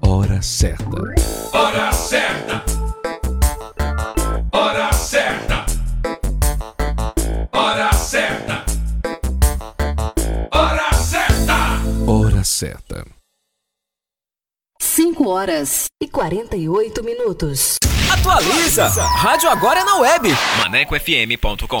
Hora certa. Hora certa. Certa. 5 horas e 48 minutos. Atualiza! Rádio agora é na web. ManecoFM.com.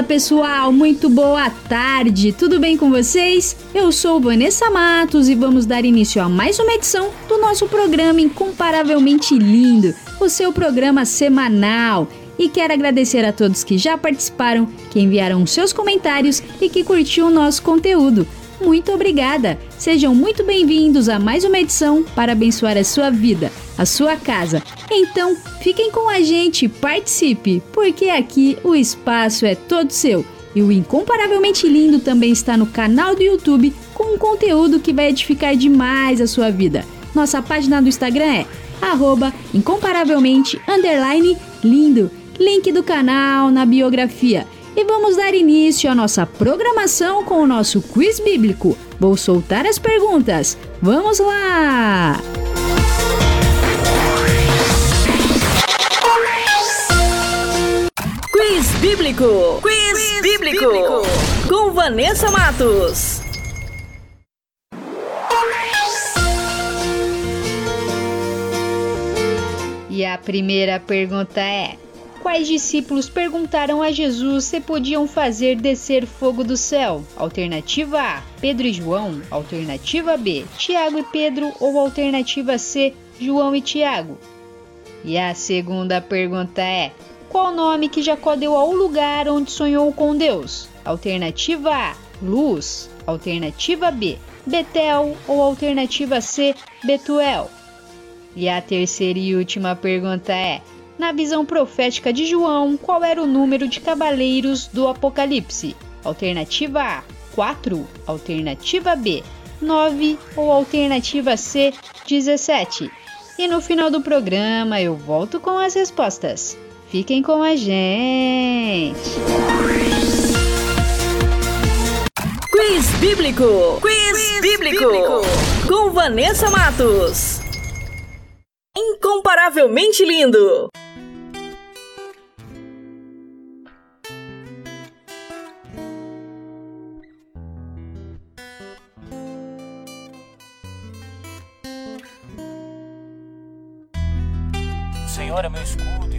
Fala pessoal, muito boa tarde, tudo bem com vocês? Eu sou Vanessa Matos e vamos dar início a mais uma edição do nosso programa Incomparavelmente Lindo, o seu programa semanal. E quero agradecer a todos que já participaram, que enviaram seus comentários e que curtiu o nosso conteúdo. Muito obrigada! Sejam muito bem-vindos a mais uma edição para abençoar a sua vida, a sua casa. Então, fiquem com a gente, participe, porque aqui o espaço é todo seu. E o Incomparavelmente Lindo também está no canal do YouTube com um conteúdo que vai edificar demais a sua vida. Nossa página do Instagram é incomparavelmente lindo. Link do canal na biografia. E vamos dar início à nossa programação com o nosso quiz bíblico. Vou soltar as perguntas. Vamos lá! Quiz Bíblico. Quiz, bíblico. Com Vanessa Matos. E a primeira pergunta é: Quais discípulos perguntaram a Jesus se podiam fazer descer fogo do céu? Alternativa A: Pedro e João. Alternativa B: Tiago e Pedro. Ou alternativa C: João e Tiago. E a segunda pergunta é: Qual nome que Jacó deu ao lugar onde sonhou com Deus? Alternativa A: Luz. Alternativa B: Betel. Ou alternativa C: Betuel. E a terceira e última pergunta é: na visão profética de João, qual era o número de cavaleiros do Apocalipse? Alternativa A: 4, alternativa B: 9 ou alternativa C: 17? E no final do programa eu volto com as respostas. Fiquem com a gente! Quiz Bíblico! Quiz, bíblico. bíblico! Com Vanessa Matos. Incomparavelmente lindo! Senhor é meu escudo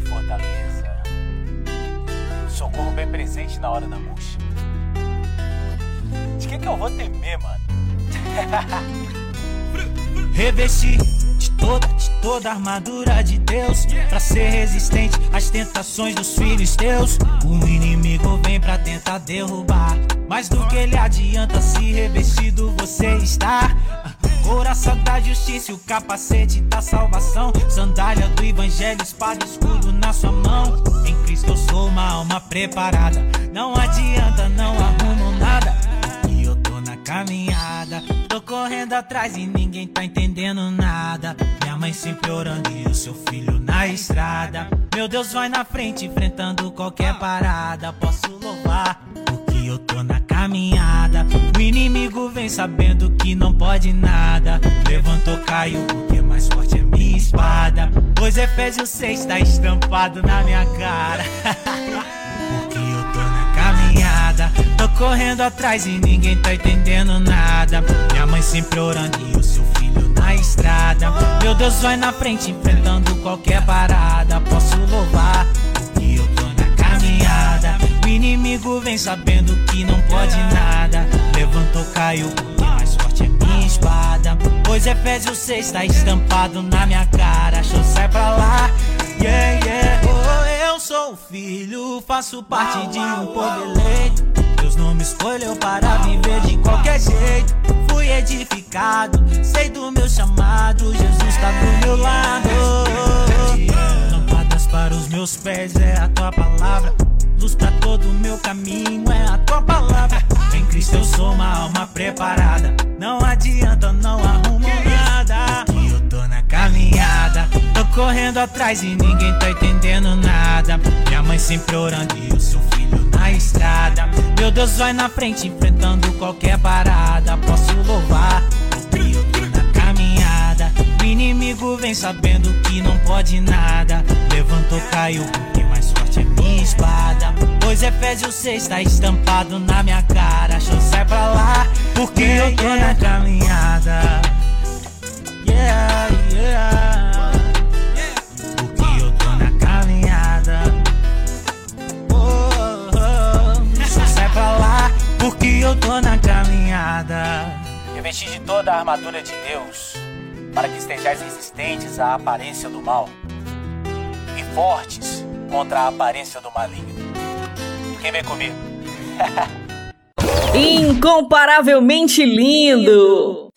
presente na hora da angústia. De que, que eu vou temer, mano? Revesti de toda, de toda a armadura de Deus Pra ser resistente às tentações dos filhos teus O inimigo vem pra tentar derrubar Mais do que ele adianta se revestido você está Coração da justiça o capacete da salvação. Sandália do evangelho, espada escudo na sua mão. Em Cristo eu sou uma alma preparada. Não adianta, não arrumo nada. E eu tô na caminhada. Tô correndo atrás e ninguém tá entendendo nada. Minha mãe sempre orando e o seu filho na estrada. Meu Deus vai na frente enfrentando qualquer parada. Posso louvar porque eu tô na caminhada. O inimigo vem sabendo que não pode nada. Levantou, caiu porque mais forte é minha espada. Pois Efésios 6 tá estampado na minha cara. Porque eu tô na caminhada. Tô correndo atrás e ninguém tá entendendo nada. Minha mãe sempre orando e o seu filho na estrada. Meu Deus vai na frente enfrentando qualquer parada. Posso louvar inimigo vem sabendo que não pode nada. Levantou, caiu porque mais forte é minha espada. Pois Efésios 6 tá estampado na minha cara. Show sai pra lá, yeah, yeah. Oh, eu sou filho, faço parte de um povo eleito. Deus não me escolheu para viver de qualquer jeito. Fui edificado, sei do meu chamado. Jesus tá do meu lado. Lâmpadas para os meus pés é a tua palavra Luz pra todo o meu caminho. É a tua palavra. Em Cristo eu sou uma alma preparada. Não adianta, não arrumo nada. Que eu tô na caminhada. Tô correndo atrás e ninguém tá entendendo nada. Minha mãe sempre orando e o seu filho na estrada. Meu Deus vai na frente enfrentando qualquer parada. Posso louvar porque eu tô na caminhada. O inimigo vem sabendo que não pode nada. Levantou, caiu porque espada. Pois Efésios 6 tá estampado na minha cara. Show sai pra lá porque eu tô na caminhada. Yeah, yeah. Porque eu tô na caminhada. Oh, oh, Show sai pra lá porque eu tô na caminhada. Revesti de toda a armadura de Deus, para que estejais resistentes à aparência do mal e fortes contra a aparência do maligno. Quem vem comigo? Incomparavelmente lindo!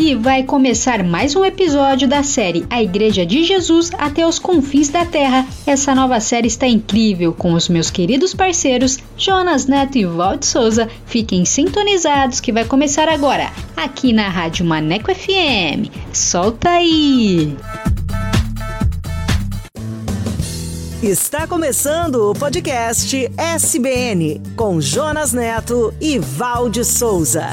E vai começar mais um episódio da série A Igreja de Jesus até os confins da Terra. Essa nova série está incrível com os meus queridos parceiros Jonas Neto e Walt Souza. Fiquem sintonizados que vai começar agora, aqui na Rádio Maneco FM. Solta aí! Está começando o podcast SBN com Jonas Neto e Valde Souza.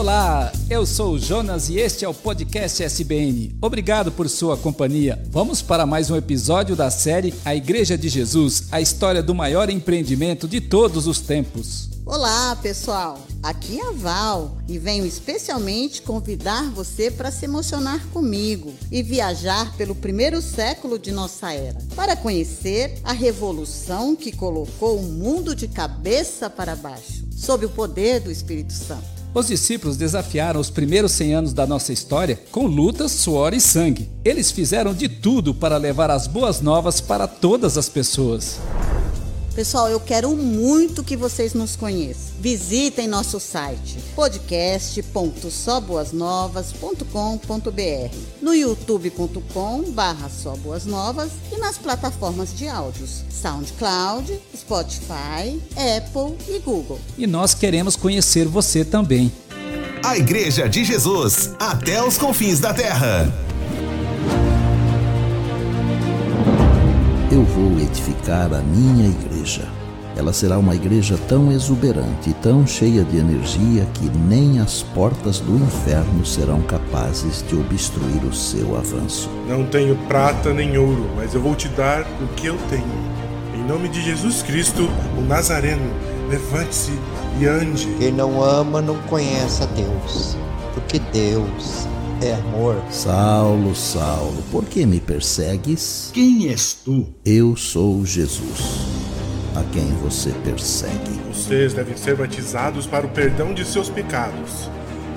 Olá, eu sou o Jonas e este é o podcast SBN. Obrigado por sua companhia. Vamos para mais um episódio da série A Igreja de Jesus, a história do maior empreendimento de todos os tempos. Olá, pessoal. Aqui é a Val e venho especialmente convidar você para se emocionar comigo e viajar pelo primeiro século de nossa era, para conhecer a revolução que colocou o mundo de cabeça para baixo, sob o poder do Espírito Santo. Os discípulos desafiaram os primeiros 100 anos da nossa história com lutas, suor e sangue. Eles fizeram de tudo para levar as boas novas para todas as pessoas. Pessoal, eu quero muito que vocês nos conheçam. Visitem nosso site podcast.soboasnovas.com.br, no youtube.com barra Novas e nas plataformas de áudios SoundCloud, Spotify, Apple e Google. E nós queremos conhecer você também. A Igreja de Jesus, até os confins da terra. Eu vou edificar a minha igreja. Ela será uma igreja tão exuberante e tão cheia de energia que nem as portas do inferno serão capazes de obstruir o seu avanço. Não tenho prata nem ouro, mas eu vou te dar o que eu tenho. Em nome de Jesus Cristo, o Nazareno, levante-se e ande. Quem não ama não conhece a Deus, porque Deus é amor. Saulo, Saulo, por que me persegues? Quem és tu? Eu sou Jesus, a quem você persegue. Vocês devem ser batizados para o perdão de seus pecados.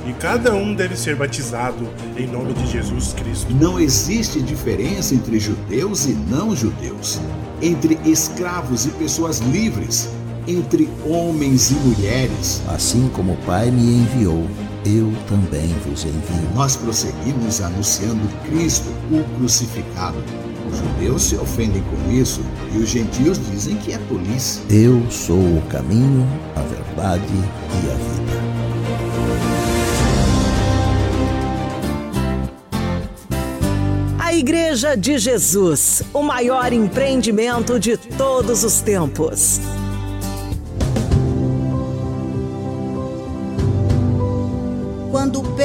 E cada um deve ser batizado em nome de Jesus Cristo. Não existe diferença entre judeus e não judeus, entre escravos e pessoas livres, entre homens e mulheres. Assim como o Pai me enviou, eu também vos envio. Nós prosseguimos anunciando Cristo, o crucificado. Os judeus se ofendem com isso e os gentios dizem que é tolice. Eu sou o caminho, a verdade e a vida. A Igreja de Jesus, o maior empreendimento de todos os tempos.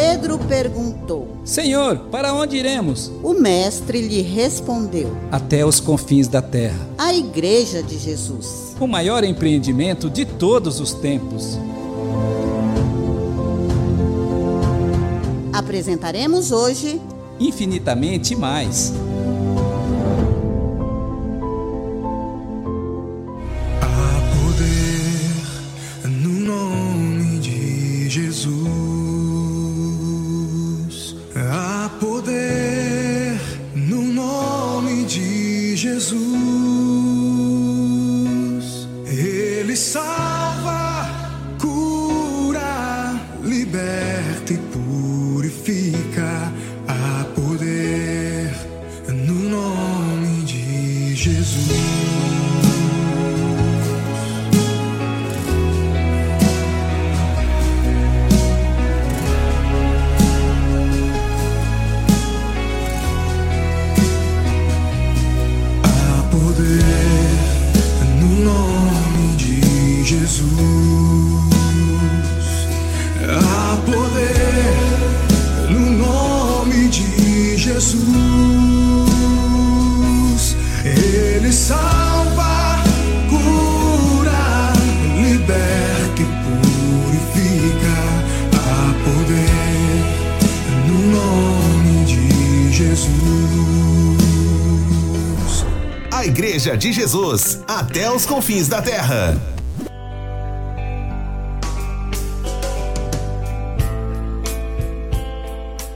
Pedro perguntou: Senhor, para onde iremos? O mestre lhe respondeu: Até os confins da terra. A Igreja de Jesus. O maior empreendimento de todos os tempos. Apresentaremos hoje Infinitamente mais. De Jesus, até os confins da terra.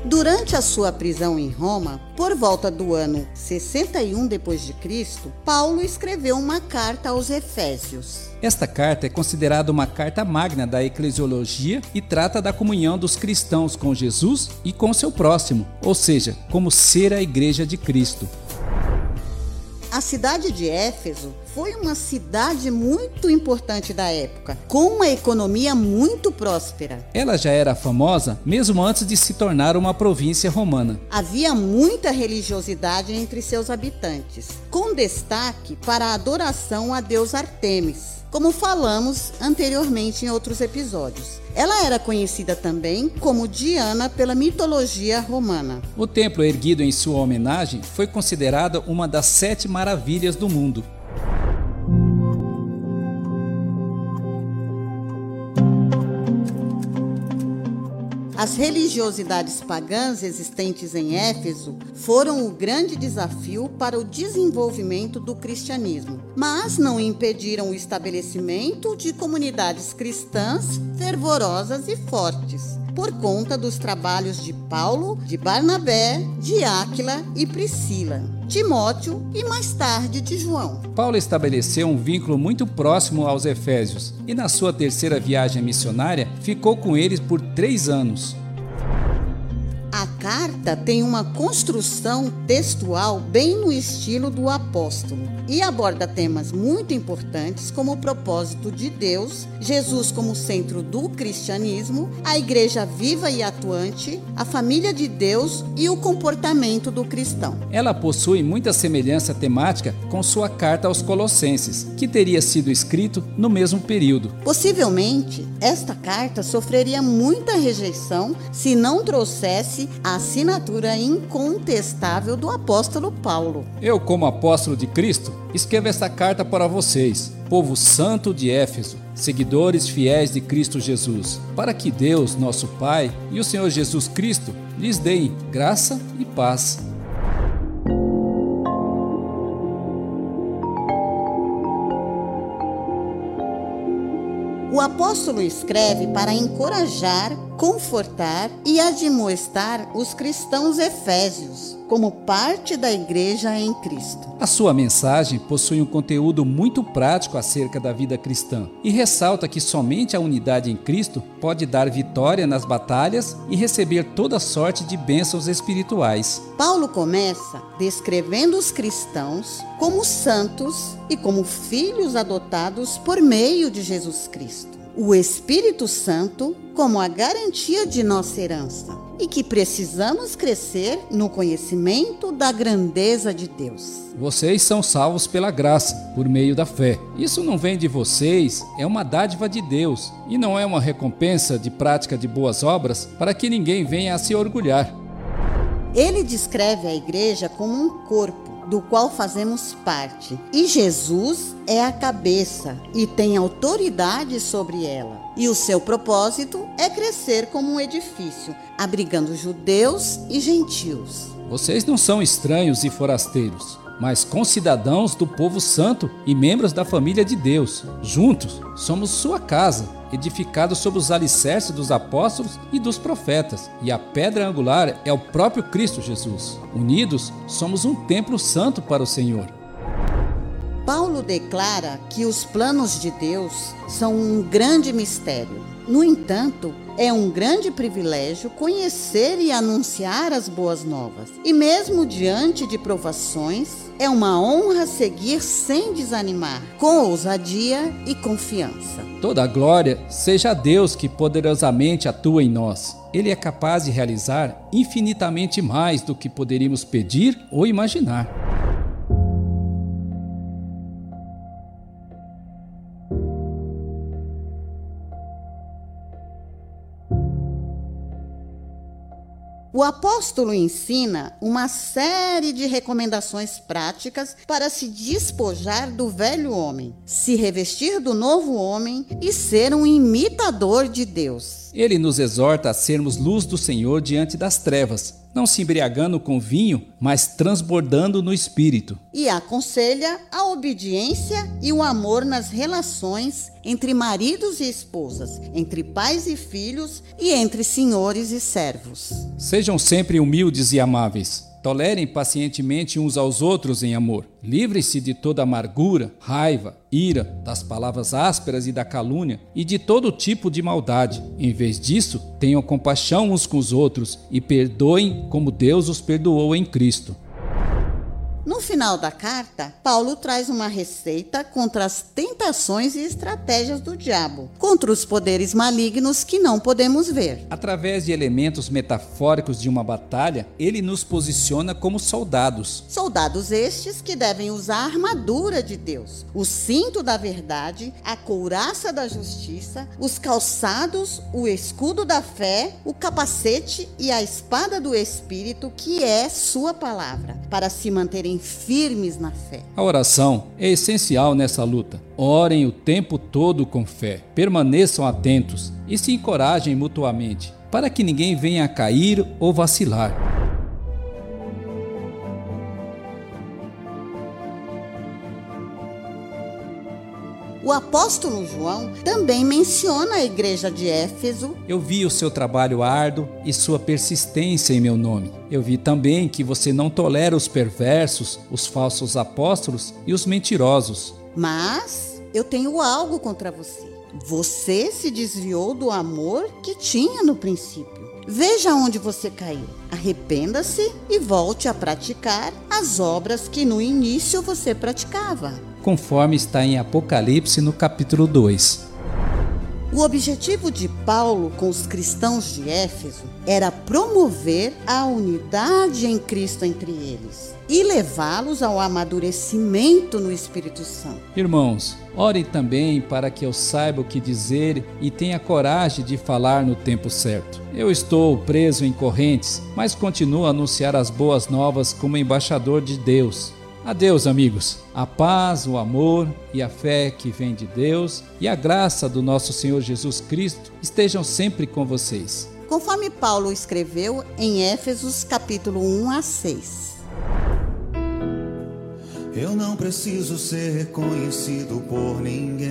Durante a sua prisão em Roma, por volta do ano 61 depois de Cristo, Paulo escreveu uma carta aos Efésios. Esta carta é considerada uma carta magna da eclesiologia e trata da comunhão dos cristãos com Jesus e com seu próximo, ou seja, como ser a igreja de Cristo. A cidade de Éfeso foi uma cidade muito importante da época, com uma economia muito próspera. Ela já era famosa mesmo antes de se tornar uma província romana. Havia muita religiosidade entre seus habitantes, com destaque para a adoração a deus Artemis. Como falamos anteriormente em outros episódios. Ela era conhecida também como Diana pela mitologia romana. O templo erguido em sua homenagem foi considerado uma das sete maravilhas do mundo. As religiosidades pagãs existentes em Éfeso foram o grande desafio para o desenvolvimento do cristianismo, mas não impediram o estabelecimento de comunidades cristãs fervorosas e fortes, por conta dos trabalhos de Paulo, de Barnabé, de Áquila e Priscila. Timóteo e mais tarde de João. Paulo estabeleceu um vínculo muito próximo aos Efésios e, na sua terceira viagem missionária, ficou com eles por três anos. A carta tem uma construção textual bem no estilo do apóstolo e aborda temas muito importantes como o propósito de Deus, Jesus como centro do cristianismo, a igreja viva e atuante, a família de Deus e o comportamento do cristão. Ela possui muita semelhança temática com sua carta aos Colossenses, que teria sido escrito no mesmo período. Possivelmente, esta carta sofreria muita rejeição se não trouxesse a assinatura incontestável do apóstolo Paulo. Eu, como apóstolo de Cristo, escrevo esta carta para vocês, povo santo de Éfeso, seguidores fiéis de Cristo Jesus, para que Deus, nosso Pai, e o Senhor Jesus Cristo lhes deem graça e paz. O apóstolo escreve para encorajar, confortar e admoestar os cristãos efésios, como parte da igreja em Cristo. A sua mensagem possui um conteúdo muito prático acerca da vida cristã e ressalta que somente a unidade em Cristo pode dar vitória nas batalhas e receber toda sorte de bênçãos espirituais. Paulo começa descrevendo os cristãos como santos e como filhos adotados por meio de Jesus Cristo. O Espírito Santo como a garantia de nossa herança e que precisamos crescer no conhecimento da grandeza de Deus. Vocês são salvos pela graça, por meio da fé. Isso não vem de vocês, é uma dádiva de Deus e não é uma recompensa de prática de boas obras para que ninguém venha a se orgulhar. Ele descreve a igreja como um corpo do qual fazemos parte. E Jesus é a cabeça e tem autoridade sobre ela. E o seu propósito é crescer como um edifício, abrigando judeus e gentios. Vocês não são estranhos e forasteiros, mas concidadãos do povo santo e membros da família de Deus. Juntos, somos sua casa, edificados sobre os alicerces dos apóstolos e dos profetas, e a pedra angular é o próprio Cristo Jesus. Unidos, somos um templo santo para o Senhor. Paulo declara que os planos de Deus são um grande mistério. No entanto, é um grande privilégio conhecer e anunciar as boas novas. E mesmo diante de provações, é uma honra seguir sem desanimar, com ousadia e confiança. Toda a glória seja a Deus que poderosamente atua em nós. Ele é capaz de realizar infinitamente mais do que poderíamos pedir ou imaginar. O apóstolo ensina uma série de recomendações práticas para se despojar do velho homem, se revestir do novo homem e ser um imitador de Deus. Ele nos exorta a sermos luz do Senhor diante das trevas, não se embriagando com vinho, mas transbordando no espírito. E aconselha a obediência e o amor nas relações entre maridos e esposas, entre pais e filhos e entre senhores e servos. Sejam sempre humildes e amáveis. Tolerem pacientemente uns aos outros em amor. Livrem-se de toda amargura, raiva, ira, das palavras ásperas e da calúnia e de todo tipo de maldade. Em vez disso, tenham compaixão uns com os outros e perdoem como Deus os perdoou em Cristo. No final da carta, Paulo traz uma receita contra as tentações e estratégias do diabo, contra os poderes malignos que não podemos ver. Através de elementos metafóricos de uma batalha, ele nos posiciona como soldados. Soldados estes que devem usar a armadura de Deus, o cinto da verdade, a couraça da justiça, os calçados, o escudo da fé, o capacete e a espada do Espírito, que é Sua palavra, para se manterem firmes na fé. A oração é essencial nessa luta. Orem o tempo todo com fé, permaneçam atentos e se encorajem mutuamente, para que ninguém venha a cair ou vacilar. O apóstolo João também menciona a igreja de Éfeso. Eu vi o seu trabalho árduo e sua persistência em meu nome. Eu vi também que você não tolera os perversos, os falsos apóstolos e os mentirosos. Mas eu tenho algo contra você. Você se desviou do amor que tinha no princípio. Veja onde você caiu. Arrependa-se e volte a praticar as obras que no início você praticava. Conforme está em Apocalipse no capítulo 2. O objetivo de Paulo com os cristãos de Éfeso era promover a unidade em Cristo entre eles e levá-los ao amadurecimento no Espírito Santo. Irmãos, orem também para que eu saiba o que dizer e tenha coragem de falar no tempo certo. Eu estou preso em correntes, mas continuo a anunciar as boas novas como embaixador de Deus. Adeus, amigos. A paz, o amor e a fé que vem de Deus e a graça do nosso Senhor Jesus Cristo estejam sempre com vocês. Conforme Paulo escreveu em Éfesos capítulo 1 a 6. Eu não preciso ser reconhecido por ninguém.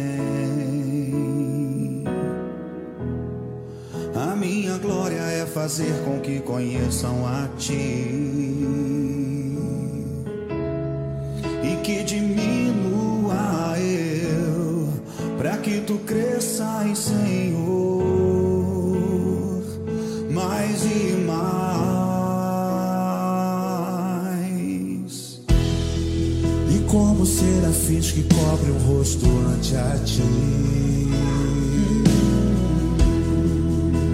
A minha glória é fazer com que conheçam a ti. E que diminua eu, para que tu cresças, Senhor, mais e mais. E como serafins que cobrem o rosto ante a ti.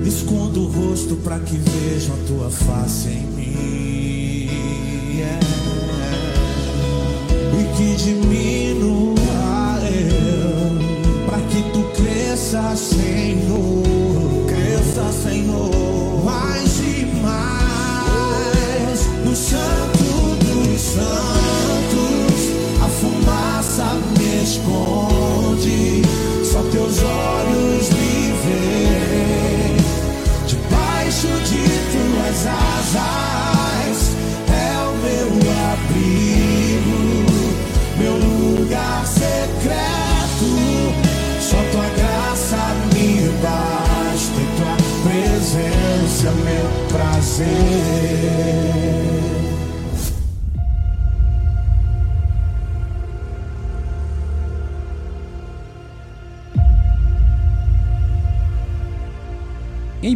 Escondo o rosto para que vejam a tua face em que diminua eu, para que tu cresças, Senhor. Cresça, Senhor. Mais e mais no santo dos santos, a fumaça me esconde. Só teus olhos me veem. Debaixo de tuas asas presença, meu prazer.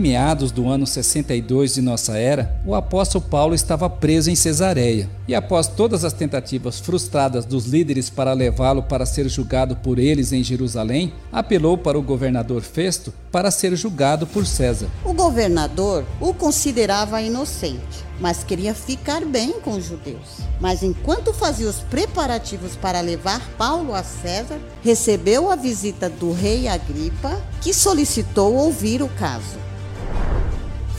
Meados do ano 62 de nossa era, o apóstolo Paulo estava preso em Cesareia, e após todas as tentativas frustradas dos líderes para levá-lo para ser julgado por eles em Jerusalém, apelou para o governador Festo para ser julgado por César. O governador o considerava inocente, mas queria ficar bem com os judeus. Mas enquanto fazia os preparativos para levar Paulo a César, recebeu a visita do rei Agripa, que solicitou ouvir o caso.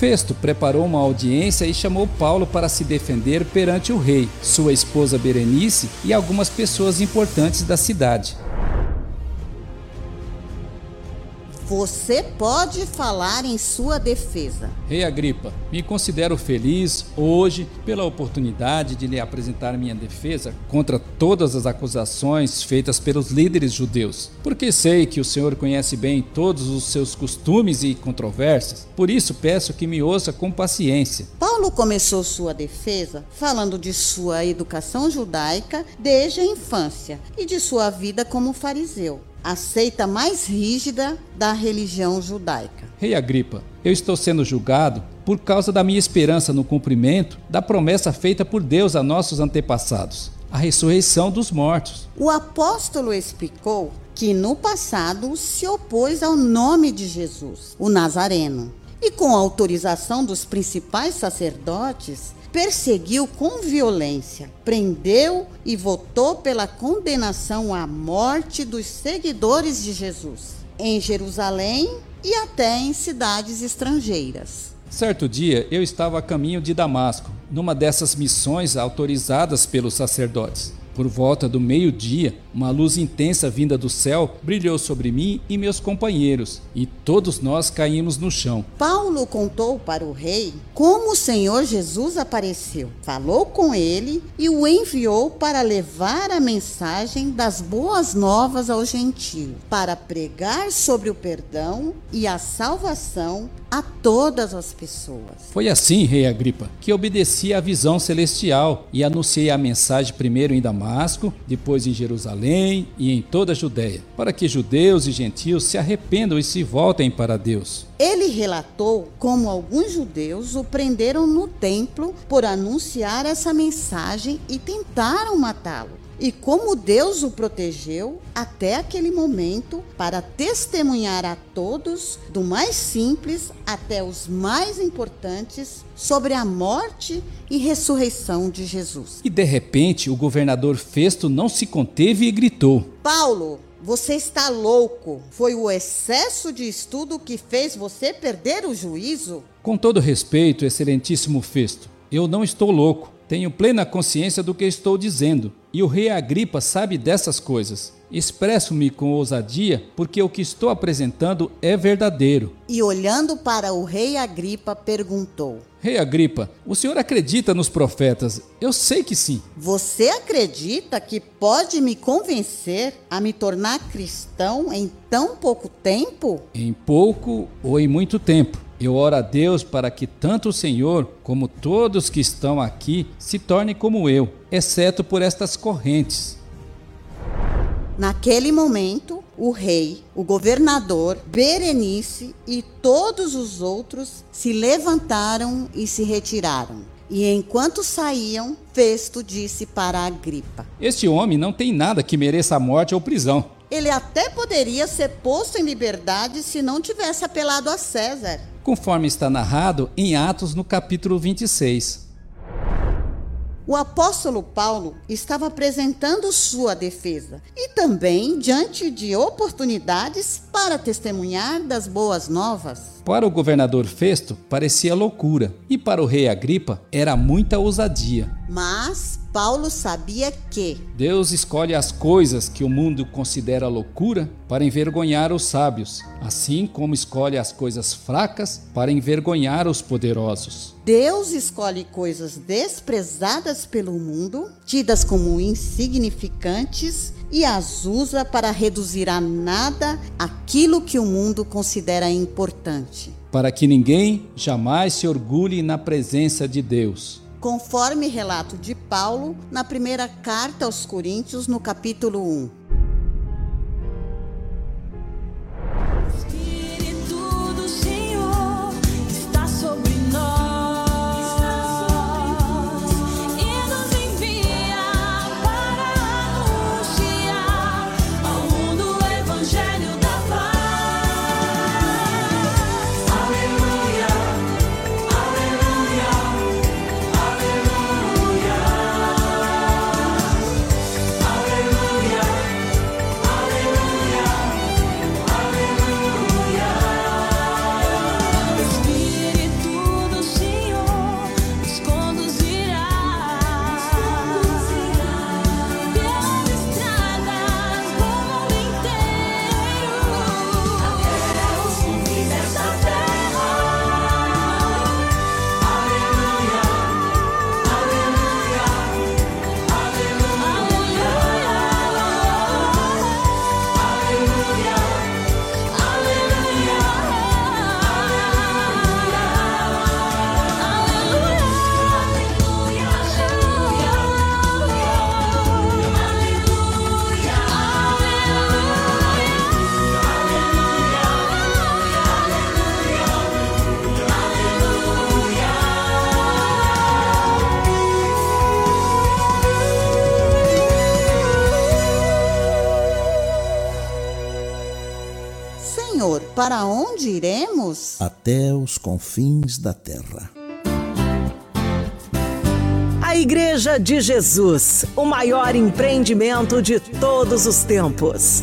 Festo preparou uma audiência e chamou Paulo para se defender perante o rei, sua esposa Berenice e algumas pessoas importantes da cidade. Você pode falar em sua defesa. Rei Agripa, me considero feliz hoje pela oportunidade de lhe apresentar minha defesa contra todas as acusações feitas pelos líderes judeus, porque sei que o Senhor conhece bem todos os seus costumes e controvérsias. Por isso peço que me ouça com paciência. Paulo começou sua defesa falando de sua educação judaica desde a infância e de sua vida como fariseu a seita mais rígida da religião judaica. Rei Agripa, eu estou sendo julgado por causa da minha esperança no cumprimento da promessa feita por Deus a nossos antepassados, a ressurreição dos mortos. O apóstolo explicou que no passado se opôs ao nome de Jesus, o Nazareno, e com autorização dos principais sacerdotes, perseguiu com violência, prendeu e votou pela condenação à morte dos seguidores de Jesus, em Jerusalém e até em cidades estrangeiras. Certo dia eu estava a caminho de Damasco, numa dessas missões autorizadas pelos sacerdotes. Por volta do meio-dia, uma luz intensa vinda do céu brilhou sobre mim e meus companheiros, e todos nós caímos no chão. Paulo contou para o rei como o Senhor Jesus apareceu, falou com ele e o enviou para levar a mensagem das boas novas aos gentios, para pregar sobre o perdão e a salvação a todas as pessoas. Foi assim, rei Agripa, que obedeci à visão celestial e anunciei a mensagem primeiro em Damasco, depois em Jerusalém e em toda a Judéia, para que judeus e gentios se arrependam e se voltem para Deus. Ele relatou como alguns judeus o prenderam no templo por anunciar essa mensagem e tentaram matá-lo. E como Deus o protegeu até aquele momento para testemunhar a todos, do mais simples até os mais importantes, sobre a morte e ressurreição de Jesus. E de repente o governador Festo não se conteve e gritou: Paulo, você está louco. Foi o excesso de estudo que fez você perder o juízo? Com todo respeito, excelentíssimo Festo, eu não estou louco. Tenho plena consciência do que estou dizendo, e o rei Agripa sabe dessas coisas. Expresso-me com ousadia porque o que estou apresentando é verdadeiro. E olhando para o rei Agripa, perguntou: Rei Agripa, o senhor acredita nos profetas? Eu sei que sim. Você acredita que pode me convencer a me tornar cristão em tão pouco tempo? Em pouco ou em muito tempo. Eu oro a Deus para que tanto o Senhor como todos que estão aqui se tornem como eu, exceto por estas correntes. Naquele momento, o rei, o governador, Berenice e todos os outros se levantaram e se retiraram. E enquanto saíam, Festo disse para Agripa: Este homem não tem nada que mereça a morte ou prisão. Ele até poderia ser posto em liberdade se não tivesse apelado a César. Conforme está narrado em Atos no capítulo 26. O apóstolo Paulo estava apresentando sua defesa e também diante de oportunidades para testemunhar das boas novas. Para o governador Festo, parecia loucura, e para o rei Agripa, era muita ousadia. Mas Paulo sabia que Deus escolhe as coisas que o mundo considera loucura para envergonhar os sábios, assim como escolhe as coisas fracas para envergonhar os poderosos. Deus escolhe coisas desprezadas pelo mundo, tidas como insignificantes, e as usa para reduzir a nada aquilo que o mundo considera importante. Para que ninguém jamais se orgulhe na presença de Deus. Conforme relato de Paulo na primeira carta aos Coríntios, no capítulo 1. Onde iremos? Até os confins da terra. A Igreja de Jesus, o maior empreendimento de todos os tempos.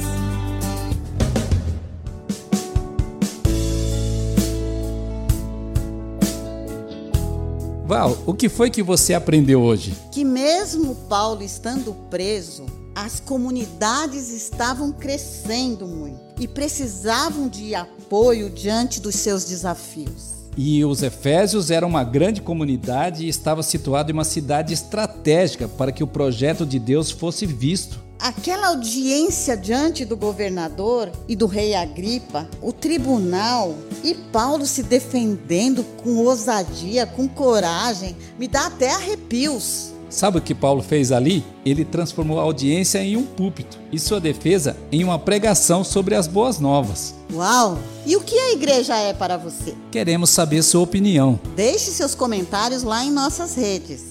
Val, o que foi que você aprendeu hoje? Que mesmo Paulo estando preso, as comunidades estavam crescendo muito e precisavam de apoio diante dos seus desafios. E os Efésios eram uma grande comunidade e estava situado em uma cidade estratégica para que o projeto de Deus fosse visto. Aquela audiência diante do governador e do rei Agripa, o tribunal e Paulo se defendendo com ousadia, com coragem, me dá até arrepios. Sabe o que Paulo fez ali? Ele transformou a audiência em um púlpito e sua defesa em uma pregação sobre as boas novas. Uau! E o que a igreja é para você? Queremos saber sua opinião. Deixe seus comentários lá em nossas redes.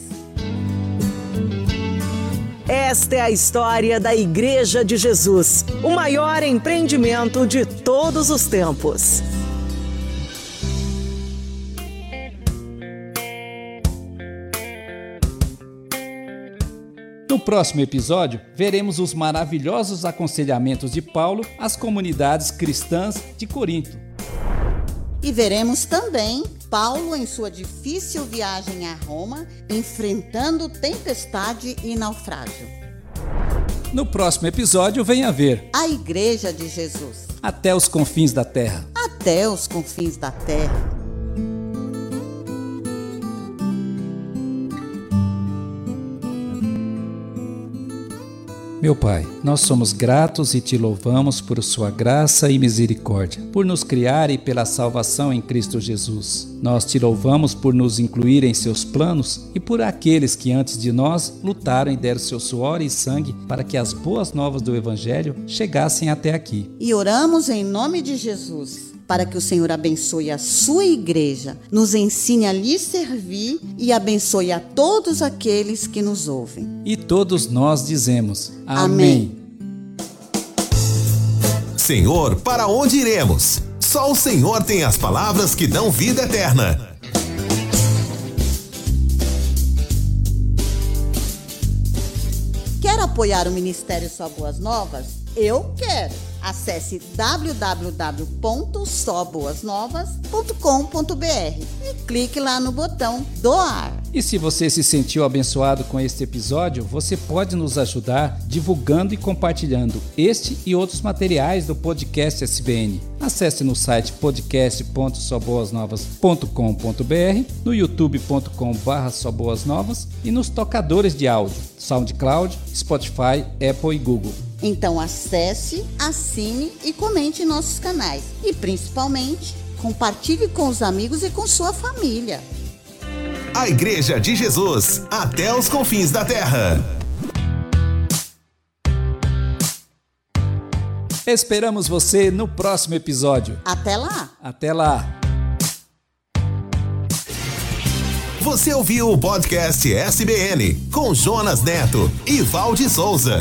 Esta é a história da Igreja de Jesus, o maior empreendimento de todos os tempos. No próximo episódio, veremos os maravilhosos aconselhamentos de Paulo às comunidades cristãs de Corinto. E veremos também Paulo em sua difícil viagem a Roma, enfrentando tempestade e naufrágio. No próximo episódio, venha ver A Igreja de Jesus, Até os Confins da Terra. até os confins da terra. Meu Pai, nós somos gratos e te louvamos por Sua graça e misericórdia, por nos criar e pela salvação em Cristo Jesus. Nós te louvamos por nos incluir em seus planos e por aqueles que antes de nós lutaram e deram seu suor e sangue para que as boas novas do Evangelho chegassem até aqui. E oramos em nome de Jesus para que o Senhor abençoe a sua igreja, nos ensine a lhe servir e abençoe a todos aqueles que nos ouvem. E todos nós dizemos: Amém. Senhor, para onde iremos? Só o Senhor tem as palavras que dão vida eterna. Quer apoiar o Ministério Só Boas Novas? Eu quero. Acesse www.soboasnovas.com.br e clique lá no botão doar. E se você se sentiu abençoado com este episódio, você pode nos ajudar divulgando e compartilhando este e outros materiais do podcast SBN. Acesse no site podcast.soboasnovas.com.br, no youtube.com.br soboasnovas e nos tocadores de áudio SoundCloud, Spotify, Apple e Google. Então acesse, assine e comente em nossos canais. E principalmente, compartilhe com os amigos e com sua família. A Igreja de Jesus, até os confins da terra. Esperamos você no próximo episódio. Até lá! Até lá! Você ouviu o podcast SBN com Jonas Neto e Valde Souza.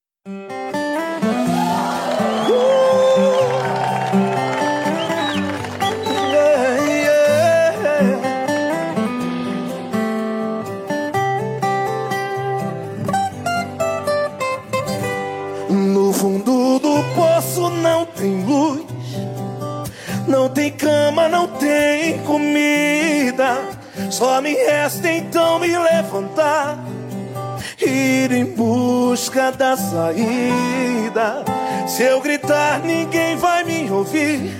Da saída. Se eu gritar, ninguém vai me ouvir.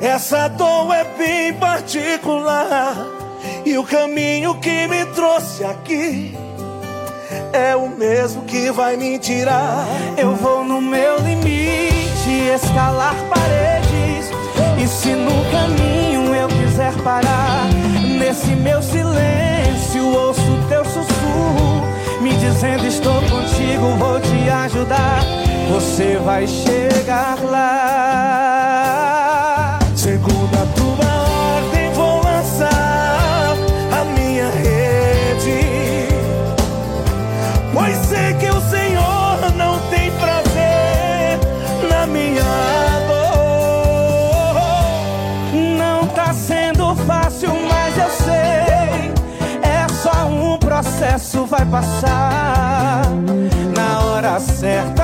Essa dor é bem particular, e o caminho que me trouxe aqui é o mesmo que vai me tirar. Eu vou no meu limite, escalar paredes. E se no caminho eu quiser parar, nesse meu silêncio ouço teu sussurro, me dizendo estou contigo, vou te ajudar. Você vai chegar lá. vai passar na hora certa.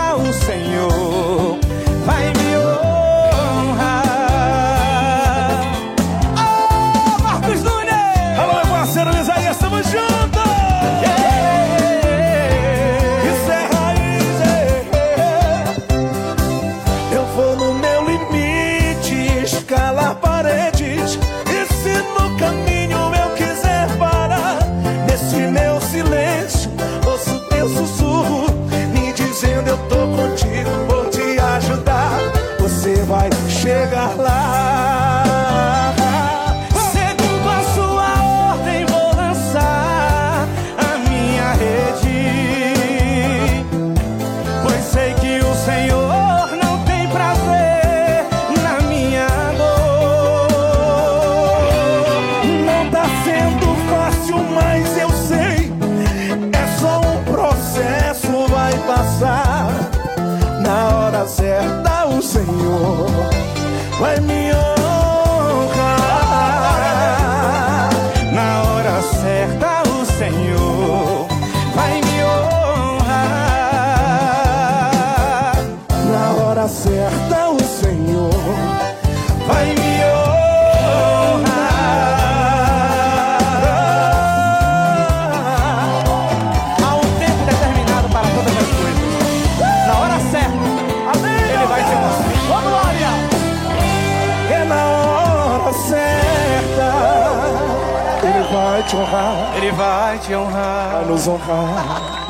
te honrar. Nos honrar.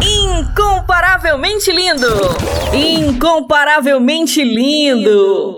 Incomparavelmente lindo! Incomparavelmente lindo.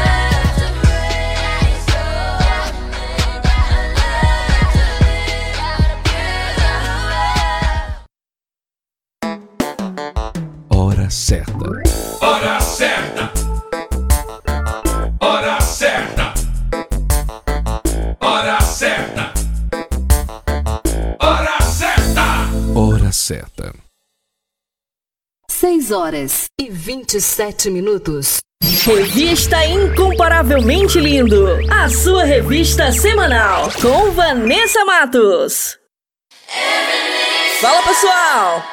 6 horas e 27 minutos. Revista Incomparavelmente Lindo, a sua revista semanal com Vanessa Matos. Fala pessoal,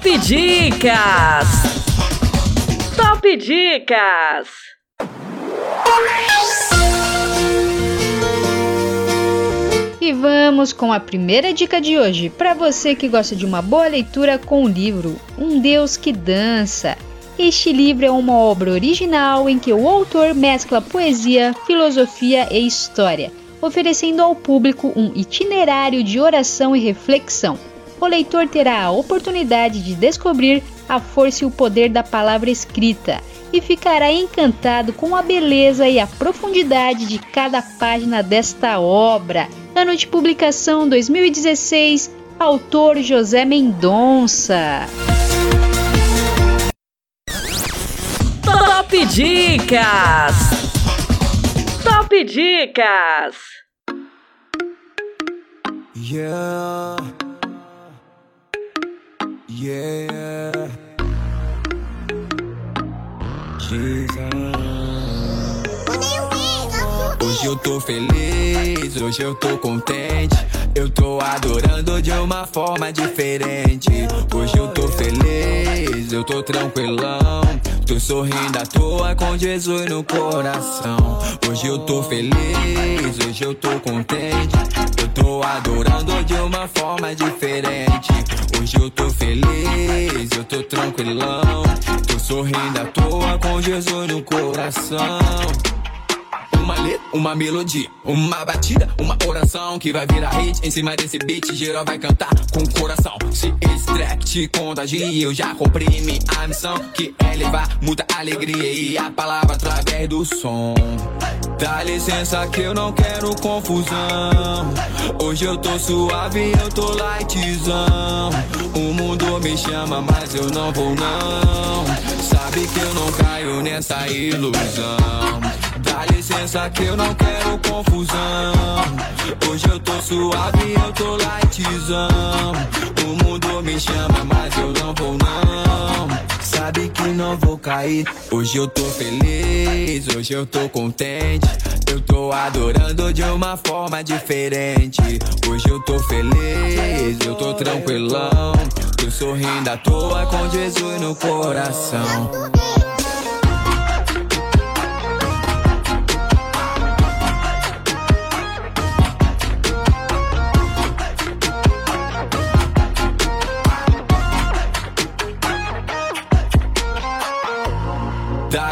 Top Dicas! Top Dicas! Vamos com a primeira dica de hoje, para você que gosta de uma boa leitura com o livro Um Deus que Dança. Este livro é uma obra original em que o autor mescla poesia, filosofia e história, oferecendo ao público um itinerário de oração e reflexão. O leitor terá a oportunidade de descobrir a força e o poder da palavra escrita e ficará encantado com a beleza e a profundidade de cada página desta obra. Ano de publicação 2016, autor José Mendonça. Top Dicas! Top Dicas! Yeah. Yeah. Hoje eu tô feliz, hoje eu tô contente. Eu tô adorando de uma forma diferente. Hoje eu tô feliz, eu tô tranquilão. Tô sorrindo à toa com Jesus no coração. Hoje eu tô feliz, hoje eu tô contente. Eu tô adorando de uma forma diferente. Hoje eu tô feliz, eu tô tranquilão. Tô sorrindo à toa com Jesus no coração. Uma letra, uma melodia, uma batida, uma oração que vai virar hit em cima desse beat. Geral vai cantar com coração. Se esse track te contagia, eu já cumpri minha missão. Que é levar muita alegria e a palavra através do som. Dá licença que eu não quero confusão. Hoje eu tô suave, eu tô lightzão. O mundo me chama, mas eu não vou não. Sabe que eu não caio nessa ilusão. Dá licença que eu não quero confusão. Hoje eu tô suave, eu tô lightzão. O mundo me chama, mas eu não vou não. Sabe que não vou cair. Hoje eu tô feliz, hoje eu tô contente. Eu tô adorando de uma forma diferente. Hoje eu tô feliz, eu tô tranquilão. Tô sorrindo à toa com Jesus no coração.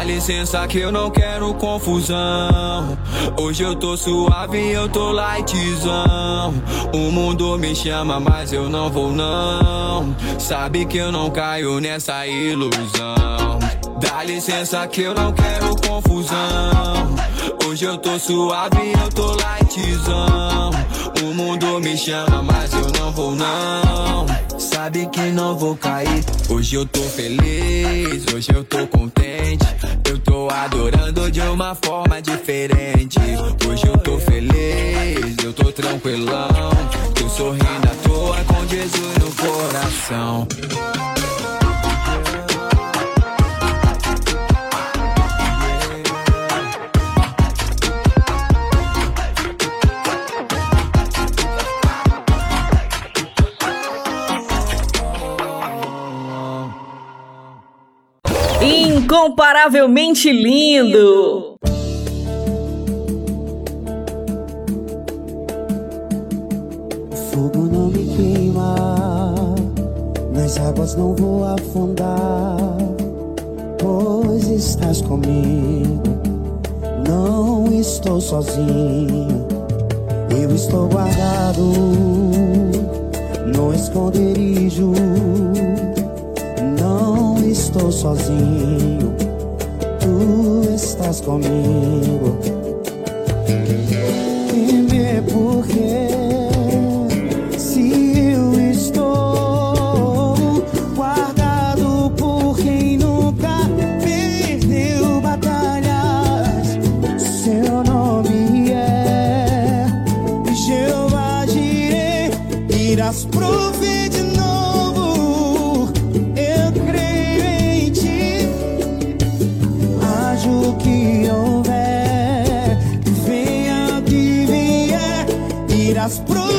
Licença que eu não quero confusão. Hoje eu tô suave, eu tô lightzão. O mundo me chama, mas eu não vou não. Sabe que eu não caio nessa ilusão. Dá licença que eu não quero confusão. Hoje eu tô suave, eu tô lightzão. O mundo me chama, mas eu não vou não. Sabe que não vou cair. Hoje eu tô feliz, hoje eu tô contente. Eu tô adorando de uma forma diferente. Hoje eu tô feliz, eu tô tranquilão. Tô sorrindo à toa com Jesus no coração. Incomparavelmente lindo! fogo não me queima, nas águas não vou afundar, pois estás comigo. Não estou sozinho, eu estou guardado no esconderijo. Estou sozinho, tu estás comigo. Temer porque irás prover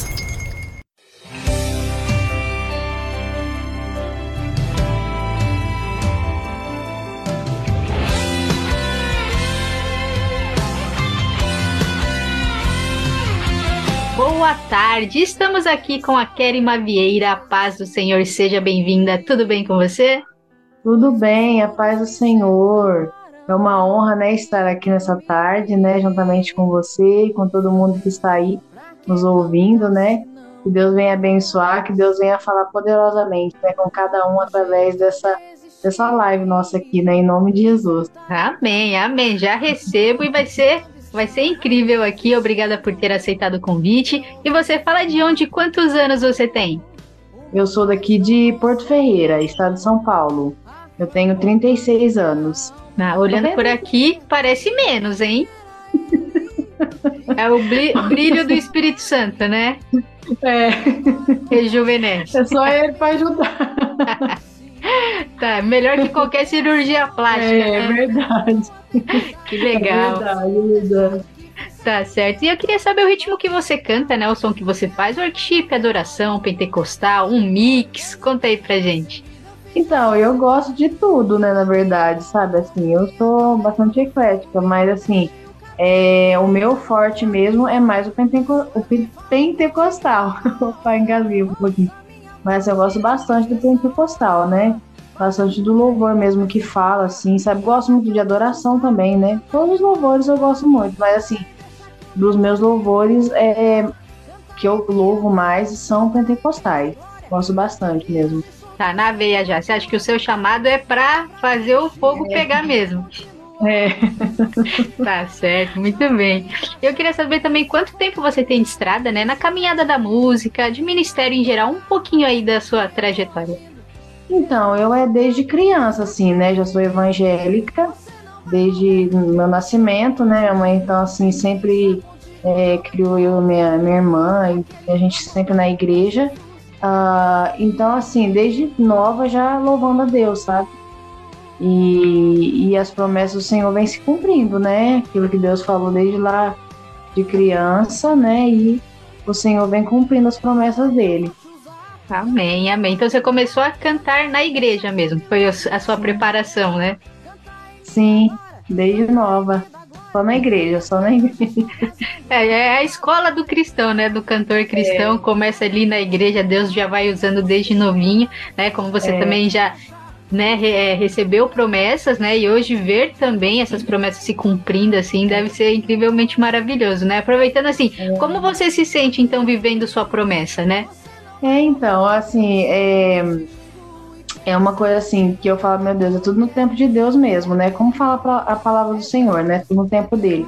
Boa tarde, estamos aqui com a Kerima Vieira, a paz do Senhor, seja bem-vinda, tudo bem com você? Tudo bem, a paz do Senhor. É uma honra, né, estar aqui nessa tarde, né, juntamente com você e com todo mundo que está aí nos ouvindo, né? Que Deus venha abençoar, que Deus venha falar poderosamente, né, com cada um através dessa dessa live nossa aqui, né, em nome de Jesus. Amém, amém. Já recebo e vai ser Vai ser incrível aqui, obrigada por ter aceitado o convite. E você fala de onde, quantos anos você tem? Eu sou daqui de Porto Ferreira, estado de São Paulo. Eu tenho 36 anos. Ah, olhando por aqui, parece menos, hein? É o brilho do Espírito Santo, né? É. Rejuvenesce. É só ele para ajudar. tá, melhor que qualquer cirurgia plástica. É, é né? verdade. Que legal. É verdade, é verdade. Tá certo. E eu queria saber o ritmo que você canta, né? O som que você faz, workshop, adoração, pentecostal, um mix. Conta aí pra gente. Então, eu gosto de tudo, né, na verdade, sabe? Assim, eu sou bastante eclética, mas assim, é, o meu forte mesmo é mais o, penteco, o pentecostal. Opa, engasguei um pouquinho. Mas eu gosto bastante do pentecostal, né? Bastante do louvor mesmo que fala, assim, sabe? Gosto muito de adoração também, né? Todos os louvores eu gosto muito, mas assim, dos meus louvores é, que eu louvo mais são pentecostais. Gosto bastante mesmo. Tá na veia já. Você acha que o seu chamado é pra fazer o fogo é. pegar mesmo? É. tá certo, muito bem. Eu queria saber também quanto tempo você tem de estrada, né? Na caminhada da música, de ministério em geral, um pouquinho aí da sua trajetória. Então, eu é desde criança, assim, né? Já sou evangélica, desde meu nascimento, né? Minha mãe, então, assim, sempre é, criou eu minha, minha irmã, e a gente sempre na igreja. Uh, então, assim, desde nova já louvando a Deus, sabe? E, e as promessas do Senhor vêm se cumprindo, né? Aquilo que Deus falou desde lá de criança, né? E o Senhor vem cumprindo as promessas dele. Amém, amém. Então você começou a cantar na igreja mesmo, foi a sua preparação, né? Sim, desde nova. Só na igreja, só na igreja. É, é a escola do cristão, né? Do cantor cristão. É. Começa ali na igreja, Deus já vai usando desde novinho, né? Como você é. também já né, é, recebeu promessas, né, e hoje ver também essas promessas se cumprindo, assim, deve ser incrivelmente maravilhoso, né? Aproveitando assim, é. como você se sente então vivendo sua promessa, né? É, então, assim, é, é uma coisa assim que eu falo, meu Deus, é tudo no tempo de Deus mesmo, né? Como fala a palavra do Senhor, né? Tudo no tempo dele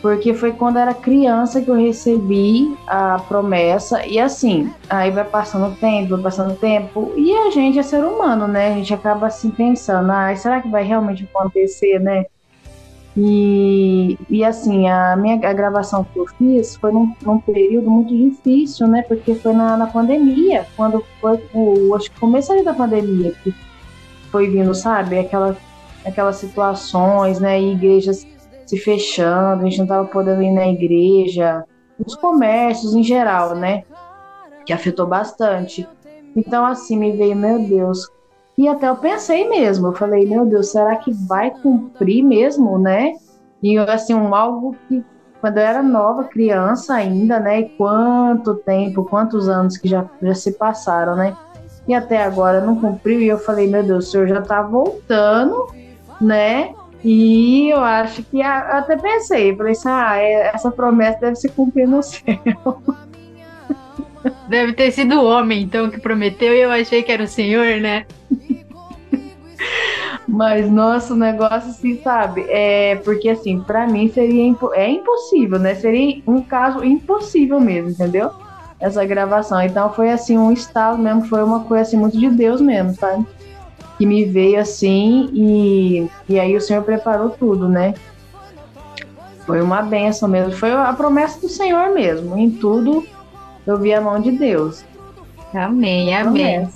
porque foi quando era criança que eu recebi a promessa e assim, aí vai passando o tempo, vai passando o tempo e a gente é ser humano, né? A gente acaba assim pensando, ah, será que vai realmente acontecer, né? E, e assim, a minha a gravação que eu fiz foi num, num período muito difícil, né? Porque foi na, na pandemia, quando foi o, acho que começo da pandemia que foi vindo, sabe? Aquela, aquelas situações, né? E igrejas se fechando, a gente não estava podendo ir na igreja, os comércios em geral, né? Que afetou bastante. Então, assim, me veio, meu Deus. E até eu pensei mesmo, eu falei, meu Deus, será que vai cumprir mesmo, né? E assim, um algo que quando eu era nova, criança ainda, né? E quanto tempo, quantos anos que já, já se passaram, né? E até agora não cumpriu. E eu falei, meu Deus, o senhor já tá voltando, né? E eu acho que eu até pensei, falei assim, ah, é, essa promessa deve se cumprir no céu. Deve ter sido o homem, então, que prometeu, e eu achei que era o senhor, né? Mas nosso negócio, assim, sabe? É porque assim, para mim seria impo é impossível, né? Seria um caso impossível mesmo, entendeu? Essa gravação. Então foi assim um estado mesmo, foi uma coisa assim muito de Deus mesmo, sabe? Que me veio assim e e aí o Senhor preparou tudo, né? Foi uma benção mesmo, foi a promessa do Senhor mesmo. Em tudo eu vi a mão de Deus. Amém, amém.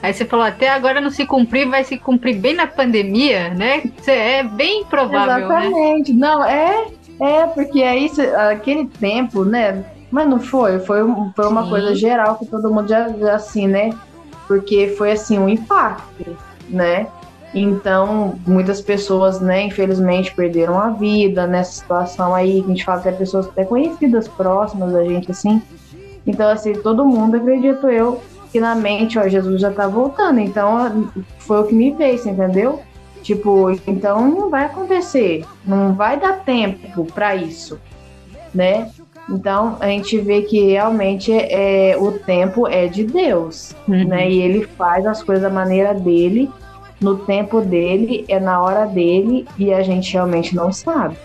Aí você falou, até agora não se cumprir, vai se cumprir bem na pandemia, né? É bem provável, né? Exatamente. Né? Não, é, é, porque aí aquele tempo, né? Mas não foi, foi, foi uma Sim. coisa geral que todo mundo já, já assim, né? Porque foi assim um impacto, né? Então, muitas pessoas, né, infelizmente, perderam a vida nessa situação aí, que a gente fala que é pessoas até conhecidas, próximas da gente, assim. Então, assim, todo mundo, acredito eu, que na mente, ó, Jesus já tá voltando. Então, foi o que me fez, entendeu? Tipo, então não vai acontecer, não vai dar tempo para isso, né? Então a gente vê que realmente é, o tempo é de Deus, uhum. né? E ele faz as coisas da maneira dele, no tempo dele, é na hora dele, e a gente realmente não sabe.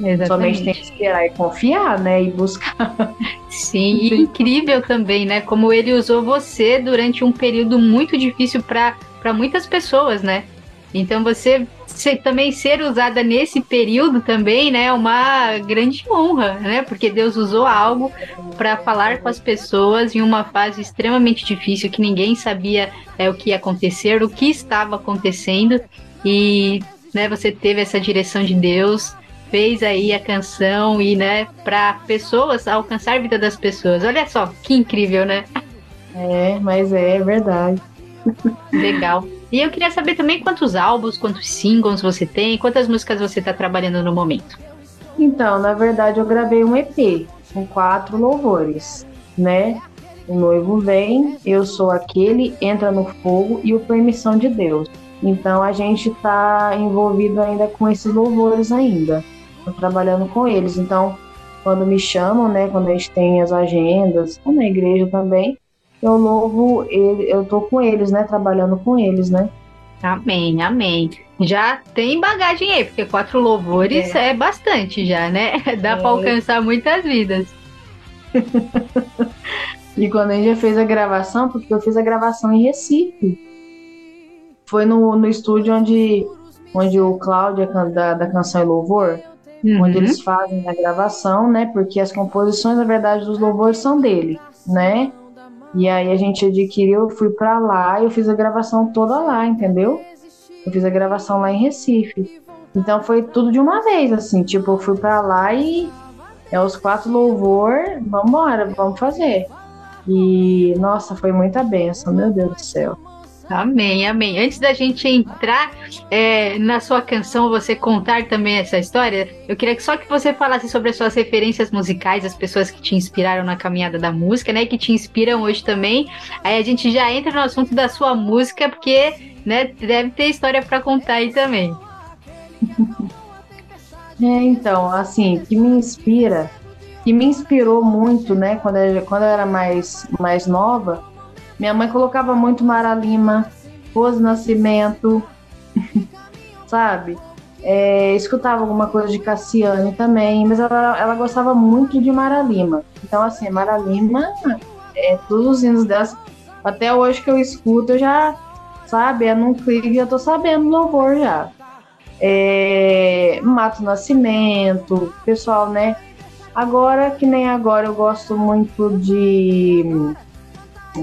Exatamente. Somente tem que esperar e confiar, né? E buscar. Sim, e incrível também, né? Como ele usou você durante um período muito difícil para muitas pessoas, né? Então você também ser usada nesse período também, né, é uma grande honra, né? Porque Deus usou algo para falar com as pessoas em uma fase extremamente difícil que ninguém sabia é, o que ia acontecer, o que estava acontecendo e, né, você teve essa direção de Deus fez aí a canção e, né, para pessoas alcançar a vida das pessoas. Olha só, que incrível, né? É, mas é, é verdade. Legal. E eu queria saber também quantos álbuns, quantos singles você tem, quantas músicas você está trabalhando no momento. Então, na verdade, eu gravei um EP com quatro louvores, né? O noivo vem, eu sou aquele, entra no fogo e o permissão de Deus. Então a gente está envolvido ainda com esses louvores ainda trabalhando com eles. Então, quando me chamam, né, quando a gente tem as agendas, na igreja também, eu louvo ele, eu tô com eles, né, trabalhando com eles, né. Amém, amém. Já tem bagagem aí, porque quatro louvores é, é bastante já, né? Dá é. para alcançar muitas vidas. e quando a gente já fez a gravação, porque eu fiz a gravação em Recife, foi no, no estúdio onde, onde o Cláudio da, da Canção e Louvor, uhum. onde eles fazem a gravação, né? Porque as composições, na verdade, dos louvores são dele, né? E aí a gente adquiriu, fui para lá e eu fiz a gravação toda lá, entendeu? Eu fiz a gravação lá em Recife. Então foi tudo de uma vez, assim, tipo, eu fui para lá e é os quatro louvor, vamos embora, vamos fazer. E nossa, foi muita benção, meu Deus do céu. Amém, amém. Antes da gente entrar é, na sua canção, você contar também essa história, eu queria só que você falasse sobre as suas referências musicais, as pessoas que te inspiraram na caminhada da música, né? Que te inspiram hoje também. Aí a gente já entra no assunto da sua música, porque né, deve ter história para contar aí também. É, então, assim, que me inspira, que me inspirou muito, né, quando eu, quando eu era mais, mais nova, minha mãe colocava muito Mara Lima, Rose Nascimento, sabe? É, escutava alguma coisa de Cassiane também, mas ela, ela gostava muito de Mara Lima. Então, assim, Mara Lima, é, todos os hinos dessa, até hoje que eu escuto, eu já, sabe, é num clique eu tô sabendo louvor já. É, Mato Nascimento, pessoal, né? Agora, que nem agora, eu gosto muito de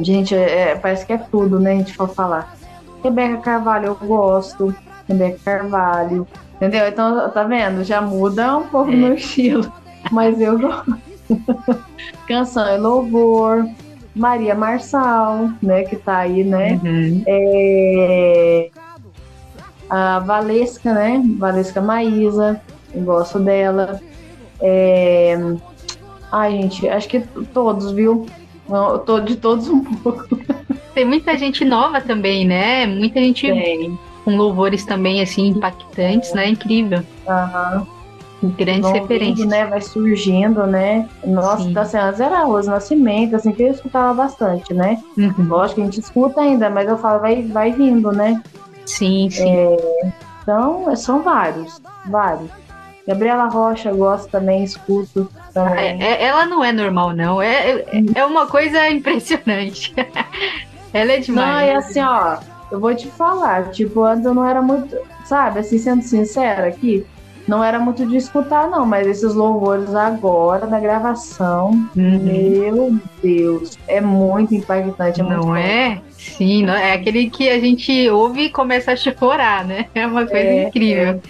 Gente, é, parece que é tudo, né? A gente for falar. Rebeca Carvalho, eu gosto. Rebeca Carvalho. Entendeu? Então, tá vendo? Já muda um pouco o meu estilo. Mas eu gosto. Canção e louvor. Maria Marçal, né, que tá aí, né? Uhum. É, a Valesca, né? Valesca Maísa, eu gosto dela. É, ai, gente, acho que todos, viu? Eu tô de todos um pouco. Tem muita gente nova também, né? Muita gente Tem. com louvores também, assim, impactantes, né? Incrível. Aham. Grandes referências. né? Vai surgindo, né? Nossa, Sim. tá assim, antes era Rose Nascimento, assim, que eu escutava bastante, né? Uhum. Lógico que a gente escuta ainda, mas eu falo, vai, vai vindo, né? Sim, sim. É, então, são vários, vários. Gabriela Rocha, gosto também, escuto também. É- ela não é normal, não. É, é- é uma coisa impressionante. ela é Não, demais. e assim, ó, eu vou te falar, tipo, antes eu não era muito, sabe, assim, sendo sincera aqui, não era muito de escutar, não, mas esses louvores agora, da gravação, Uhum. meu Deus, é muito impactante, é muito Não é? Sim, não- é aquele que a gente ouve e começa a chorar, né? É uma coisa É, incrível.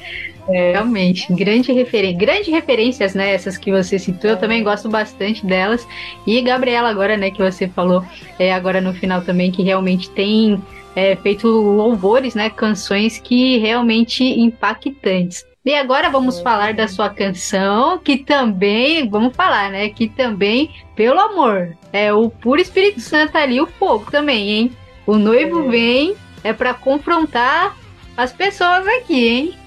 Realmente, grande referência, grandes referências, né? Essas que você citou, eu também gosto bastante delas. E Gabriela, agora, né, que você falou é, agora no final também, que realmente tem é, feito louvores, né? Canções que realmente impactantes. E agora vamos falar da sua canção, que também, vamos falar, né? Que também, pelo amor, é o puro Espírito Santo ali, o fogo também, hein? O noivo vem, é pra confrontar as pessoas aqui, hein?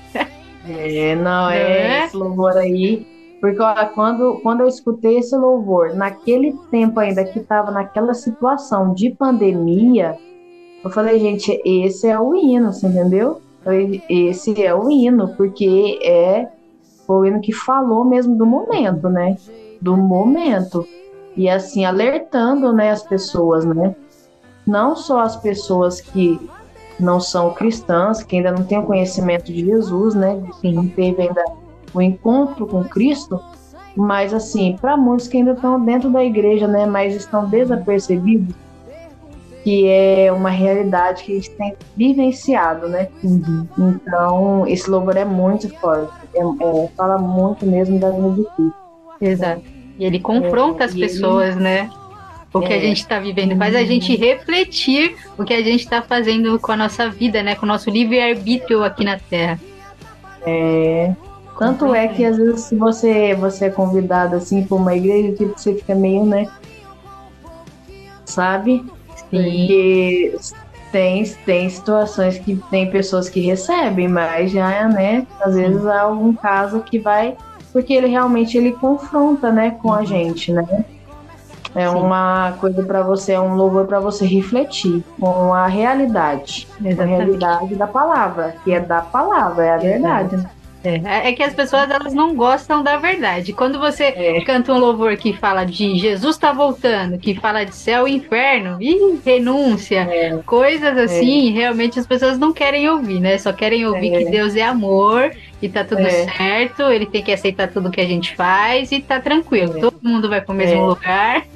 É, não, é, Né? esse louvor aí. Porque olha, quando, quando eu escutei esse louvor, naquele tempo ainda que estava naquela situação de pandemia, eu falei, gente, esse é o hino, você entendeu? Esse é o hino, porque é o hino que falou mesmo do momento, né? Do momento. E assim, alertando né, as pessoas, né? Não só as pessoas que não são cristãs, que ainda não têm o conhecimento de Jesus, né? Que não teve ainda o encontro com Cristo, mas assim, para muitos que ainda estão dentro da igreja, né? Mas estão desapercebidos, que é uma realidade que a gente tem vivenciado, né? Então, esse louvor é muito forte, é- é, fala muito mesmo da vida de Cristo. Exato. E ele confronta É, as e ele- pessoas, né? O que a É. gente está vivendo, faz a gente refletir o que a gente está fazendo com a nossa vida, né? Com o nosso livre-arbítrio aqui na Terra. É. Tanto é que às vezes se você, você é convidado assim para uma igreja, tipo, você fica meio, né? Sabe? Porque tem, tem situações que tem pessoas que recebem, mas já, né? Às vezes há algum caso que vai. Porque ele realmente ele confronta, né, com a gente, né? É uma coisa para você, é um louvor para você refletir com a realidade, a realidade da palavra, que é da palavra, é a verdade. né? É, é que as pessoas elas não gostam da verdade. Quando você É. canta um louvor que fala de Jesus está voltando, que fala de céu e inferno, e renúncia, É. coisas assim, realmente as pessoas não querem ouvir, né? Só querem ouvir É. que Deus é amor e tá tudo É. certo, ele tem que aceitar tudo que a gente faz e tá tranquilo. Todo mundo vai pro mesmo É. lugar.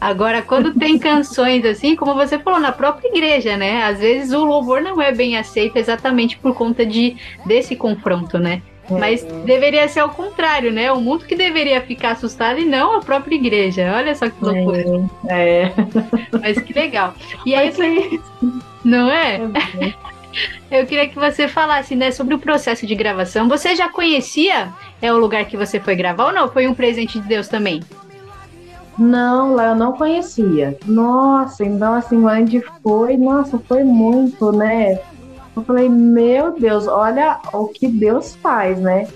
Agora, quando tem canções assim, como você falou, na própria igreja, né? Às vezes o louvor não é bem aceito exatamente por conta de desse confronto, né? Mas deveria ser ao contrário, né? O mundo que deveria ficar assustado e não a própria igreja. Olha só que loucura. É. Mas que legal. E aí, não é? Eu queria que você falasse, né, sobre o processo de gravação. Você já conhecia é o lugar que você foi gravar ou não? Foi um presente de Deus também? Não, lá eu não conhecia. Nossa, então assim, onde foi, nossa, foi muito, né? Eu falei, meu Deus, olha o que Deus faz, né?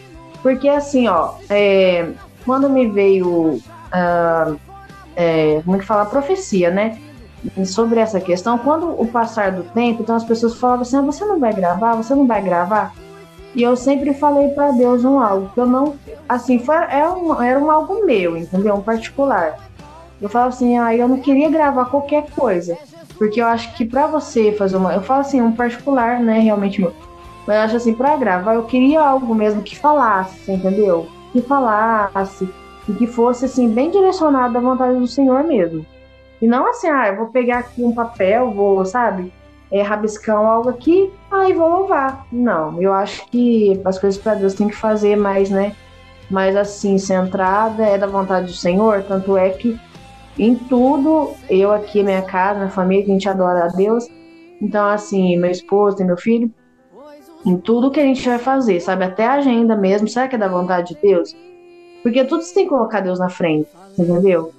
Porque assim, ó, é, quando me veio, ah, é, como é que fala, a profecia, né? Sobre essa questão, quando o passar do tempo, então as pessoas falavam assim, ah, você não vai gravar, você não vai gravar? E eu sempre falei para Deus um algo que eu não, assim, foi, era, um, era um algo meu, entendeu? Um particular. Eu falo assim, ah, eu não queria gravar qualquer coisa. Porque eu acho que pra você fazer uma. Eu falo assim, um particular, né? Realmente meu. Mas eu acho assim, pra gravar, eu queria algo mesmo que falasse, entendeu? Que falasse. E que fosse, assim, bem direcionado à vontade do Senhor mesmo. E não assim, ah, eu vou pegar aqui um papel, vou, sabe? É, rabiscar algo aqui, aí vou louvar. Não, eu acho que as coisas pra Deus tem que fazer mais, né? Mais assim, centrada, é da vontade do Senhor. Tanto é que em tudo, eu aqui, minha casa, minha família, que a gente adora a Deus. Então, assim, meu esposo meu filho, em tudo que a gente vai fazer, sabe? Até a agenda mesmo, será que é da vontade de Deus? Porque tudo você tem que colocar Deus na frente, entendeu?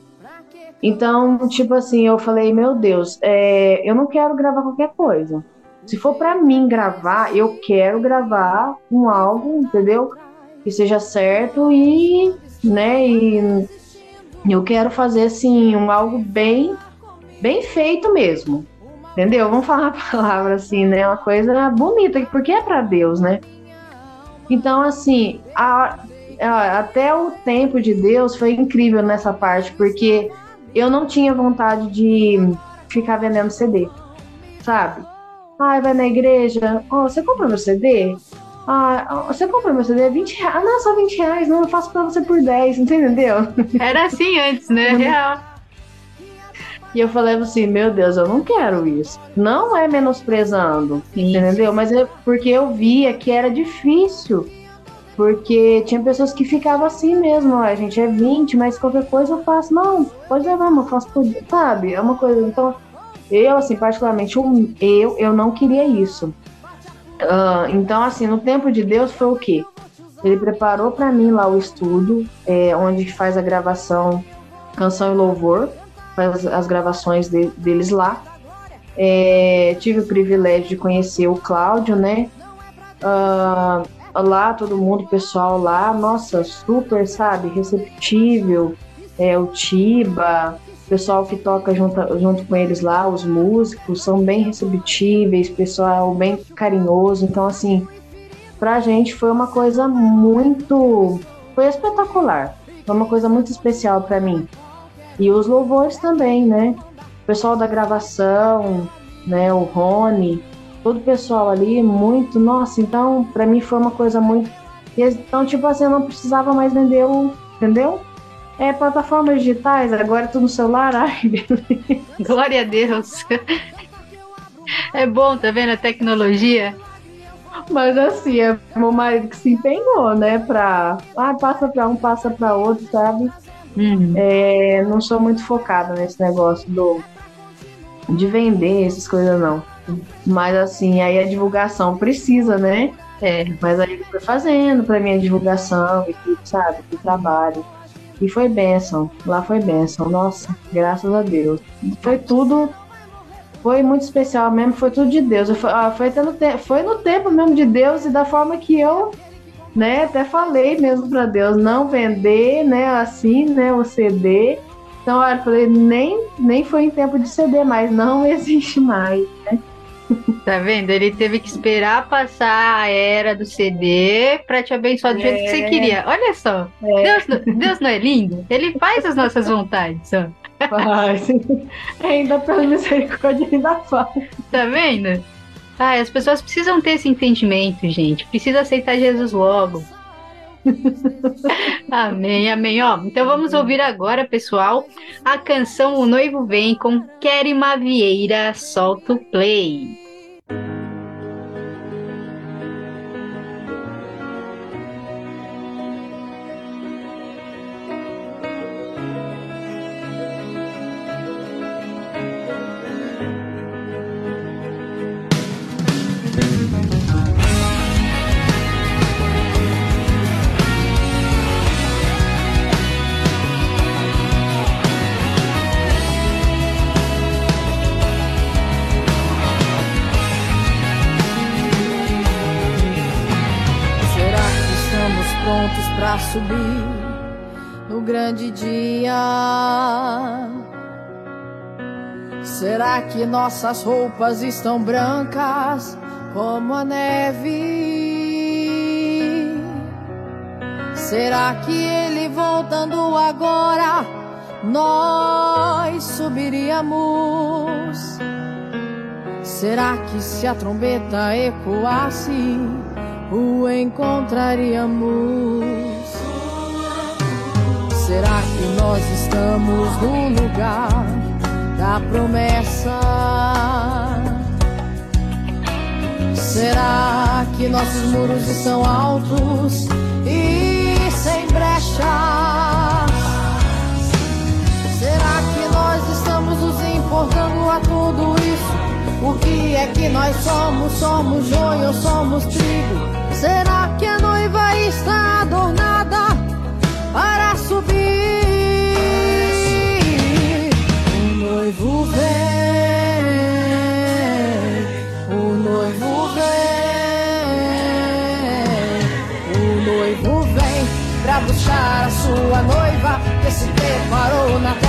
Então, tipo assim, eu falei, meu Deus, é, eu não quero gravar qualquer coisa. Se for para mim gravar, eu quero gravar um álbum, entendeu? Que seja certo e, né, e eu quero fazer assim um algo bem bem feito mesmo. Entendeu? Vamos falar a palavra assim, né? Uma coisa bonita, porque é para Deus, né? Então, assim, a, a, até o tempo de Deus foi incrível nessa parte, porque eu não tinha vontade de ficar vendendo CD, sabe? Ai, vai na igreja, oh, você compra meu CD? Ah, você compra meu CD? 20 reais? Ah, não, só 20 reais, não, eu faço pra você por 10, entendeu? Era assim antes, né? Real. E eu falei assim, meu Deus, eu não quero isso. Não é menosprezando, isso. entendeu? Mas é porque eu via que era difícil. Porque tinha pessoas que ficavam assim mesmo, a gente é 20, mas qualquer coisa eu faço. Não, pode levar, mas eu faço por sabe? É uma coisa. Então, eu, assim, particularmente, eu, eu não queria isso. Uh, então, assim, no tempo de Deus foi o quê? Ele preparou para mim lá o estúdio, é, onde faz a gravação Canção e Louvor, faz as gravações de, deles lá. É, tive o privilégio de conhecer o Cláudio, né? Uh, lá, todo mundo, pessoal lá, nossa, super, sabe, receptível. É, o Tiba, pessoal que toca junto, junto com eles lá, os músicos, são bem receptíveis, pessoal bem carinhoso. Então, assim, pra gente foi uma coisa muito. Foi espetacular. Foi uma coisa muito especial para mim. E os louvores também, né? O pessoal da gravação, né? O Rony, todo o pessoal ali, muito. Nossa, então, para mim foi uma coisa muito. Então, tipo assim, eu não precisava mais vender o. Entendeu? É, plataformas digitais, agora é tudo no celular. Ai, Glória a Deus. É bom, tá vendo a tecnologia? Mas assim, é meu marido que se empenhou, né? Pra. Ah, passa pra um, passa pra outro, sabe? Uhum. É, não sou muito focada nesse negócio do de vender essas coisas, não. Mas assim, aí a divulgação precisa, né? É. Mas aí eu fui fazendo pra minha divulgação e tudo, sabe? Do trabalho. E foi bênção. Lá foi bênção. Nossa, graças a Deus. Foi tudo. Foi muito especial mesmo. Foi tudo de Deus. Foi, ah, foi, no, foi no tempo mesmo de Deus e da forma que eu, né, até falei mesmo para Deus não vender, né, assim, né, o CD. Então, olha, eu falei, nem, nem foi em tempo de CD mais, não existe mais, né? Tá vendo? Ele teve que esperar passar a era do CD para te abençoar do é. jeito que você é. queria. Olha só. É. Deus, Deus não é lindo? Ele faz as nossas vontades, ó. Faz. ainda pela misericórdia, ainda faz. Tá vendo? Ah, as pessoas precisam ter esse entendimento, gente. Precisa aceitar Jesus logo. amém, amém. Ó, então vamos ouvir agora, pessoal, a canção O Noivo Vem com Kerry Mavieira. Solta o play. Será que nossas roupas estão brancas como a neve? Será que ele voltando agora nós subiríamos? Será que se a trombeta ecoasse o encontraríamos? Será que nós estamos no lugar da promessa? Será que nossos muros estão altos e sem brechas? Será que importando a tudo isso? O que é que nós somos? Somos joio ou somos trigo? Será que a noiva está adornada para subir? Noivo vem, o noivo vem, o noivo vem pra buscar a sua noiva que se preparou na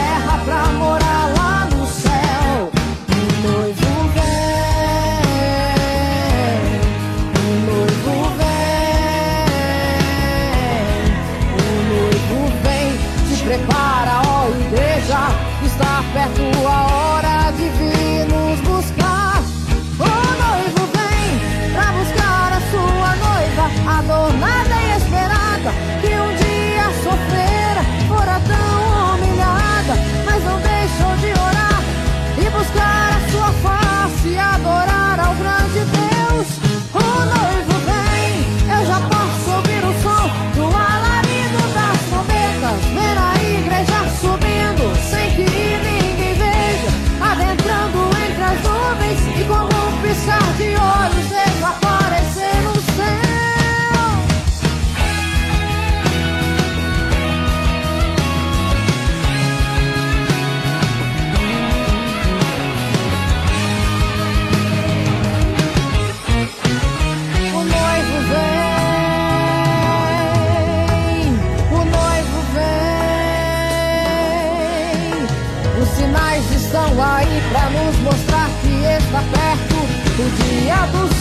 dia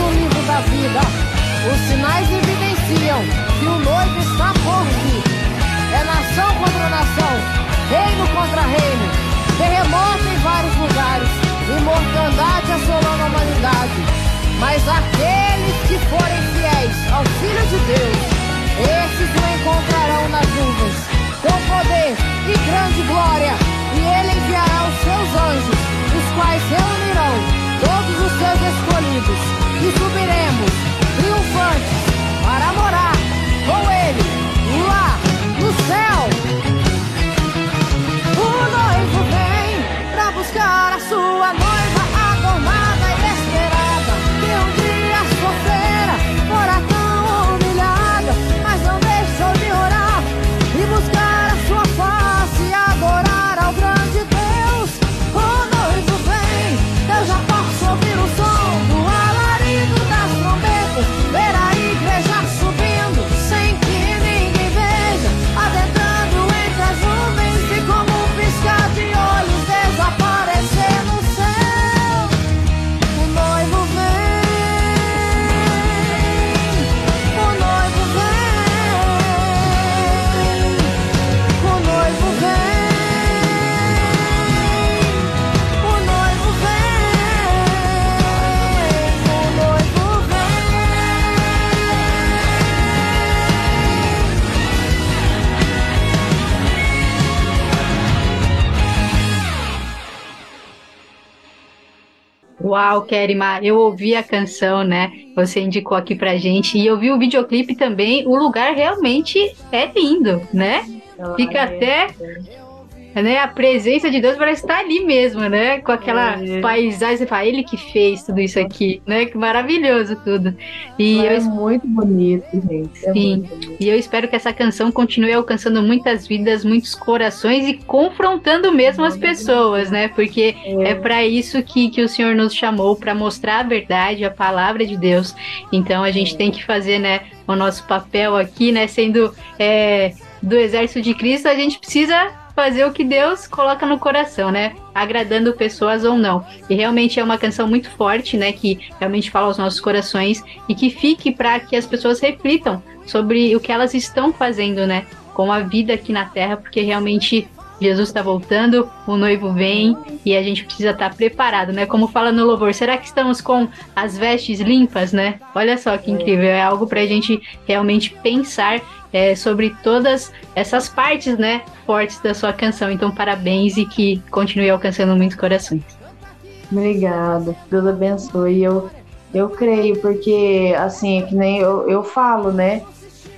no livro da vida. Os sinais evidenciam que o noivo está por vir. É nação contra nação, reino contra reino, terremoto em vários lugares, e mortandade assolando a humanidade. Mas aqueles que forem fiéis ao Filho de Deus, esses o encontrarão nas nuvens, com poder e grande glória, e ele enviará os seus anjos, os quais reunirão todos os seus escolhidos, e subiremos triunfantes para morar com ele lá no céu. O noivo vem Kerima, eu ouvi a canção, né? Você indicou aqui pra gente e eu vi o videoclipe também. O lugar realmente é lindo, né? Fica até né, a presença de Deus parece estar ali mesmo, né? Com aquela É. paisagem, você fala, ele que fez tudo isso aqui, né? Que maravilhoso tudo. E É eu muito bonito, gente. É Sim, bonito. e eu espero que essa canção continue alcançando muitas vidas, muitos corações e confrontando mesmo as pessoas, né? Porque é, para isso que, que o Senhor nos chamou, para mostrar a verdade, a palavra de Deus. Então a gente tem que fazer, né, o nosso papel aqui, né? Sendo é, do exército de Cristo, a gente precisa fazer o que Deus coloca no coração, né? Agradando pessoas ou não. E realmente é uma canção muito forte, né? Que realmente fala aos nossos corações e que fique para que as pessoas reflitam sobre o que elas estão fazendo, né? Com a vida aqui na Terra, porque realmente Jesus está voltando, o noivo vem e a gente precisa estar tá preparado, né? Como fala no louvor, será que estamos com as vestes limpas, né? Olha só que incrível, é algo para a gente realmente pensar é, sobre todas essas partes, né, fortes da sua canção. Então, parabéns e que continue alcançando muitos corações. Obrigada, Deus abençoe. Eu, eu creio, porque, assim, é que nem eu, eu falo, né?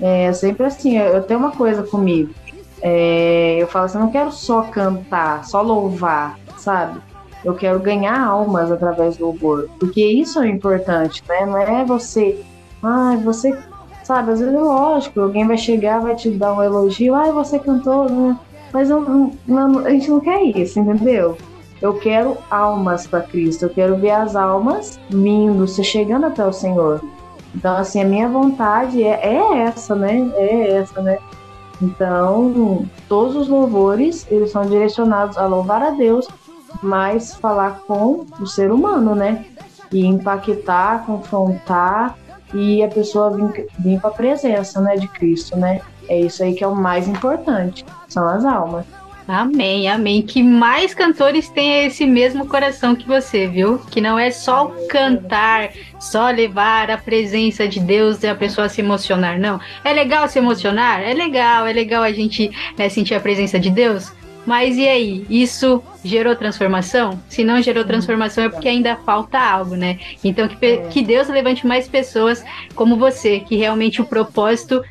É sempre assim, eu tenho uma coisa comigo. É, eu falo assim, eu não quero só cantar, só louvar, sabe? Eu quero ganhar almas através do louvor, porque isso é importante, né? Não é você, ah, você, sabe? Às vezes é lógico, alguém vai chegar, vai te dar um elogio, ah, você cantou, né? Mas eu, não, a gente não quer isso, entendeu? Eu quero almas para Cristo, eu quero ver as almas vindo, se chegando até o Senhor. Então, assim, a minha vontade é, é essa, né? É essa, né? Então, todos os louvores, eles são direcionados a louvar a Deus, mas falar com o ser humano, né? E impactar, confrontar e a pessoa vir, vir para a presença, né, de Cristo, né? É isso aí que é o mais importante, são as almas. Amém, amém. Que mais cantores tenham esse mesmo coração que você, viu? Que não é só cantar, só levar a presença de Deus e a pessoa se emocionar, não. É legal se emocionar? É legal, é legal a gente né, sentir a presença de Deus. Mas e aí? Isso gerou transformação? Se não gerou transformação é porque ainda falta algo, né? Então que, que Deus levante mais pessoas como você, que realmente o propósito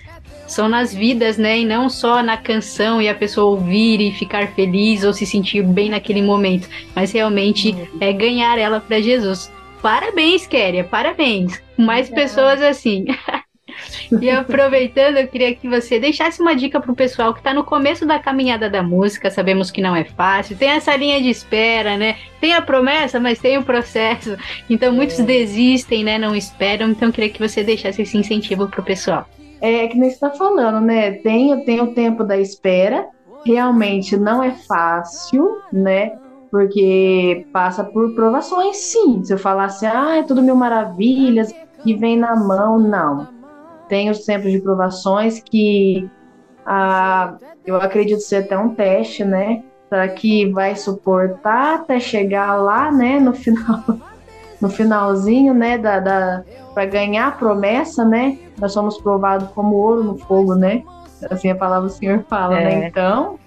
são nas vidas, né? E não só na canção e a pessoa ouvir e ficar feliz ou se sentir bem naquele momento, mas realmente é ganhar ela para Jesus. Parabéns, Kéria, parabéns. Mais pessoas assim. E aproveitando, eu queria que você deixasse uma dica para o pessoal que está no começo da caminhada da música. Sabemos que não é fácil, tem essa linha de espera, né? Tem a promessa, mas tem o processo. Então muitos é. desistem, né? Não esperam. Então eu queria que você deixasse esse incentivo para o pessoal é que nem você está falando, né? Tem, tem o tempo da espera, realmente não é fácil, né? Porque passa por provações, sim. Se eu falar assim, ah, é tudo mil maravilhas, que vem na mão, não. Tem os tempos de provações que ah, eu acredito ser até um teste, né? Para que vai suportar até chegar lá, né? No final, no finalzinho, né? Da, da para ganhar a promessa, né? nós somos provados como ouro no fogo, né? Assim a palavra do Senhor fala, né? é. né? Então,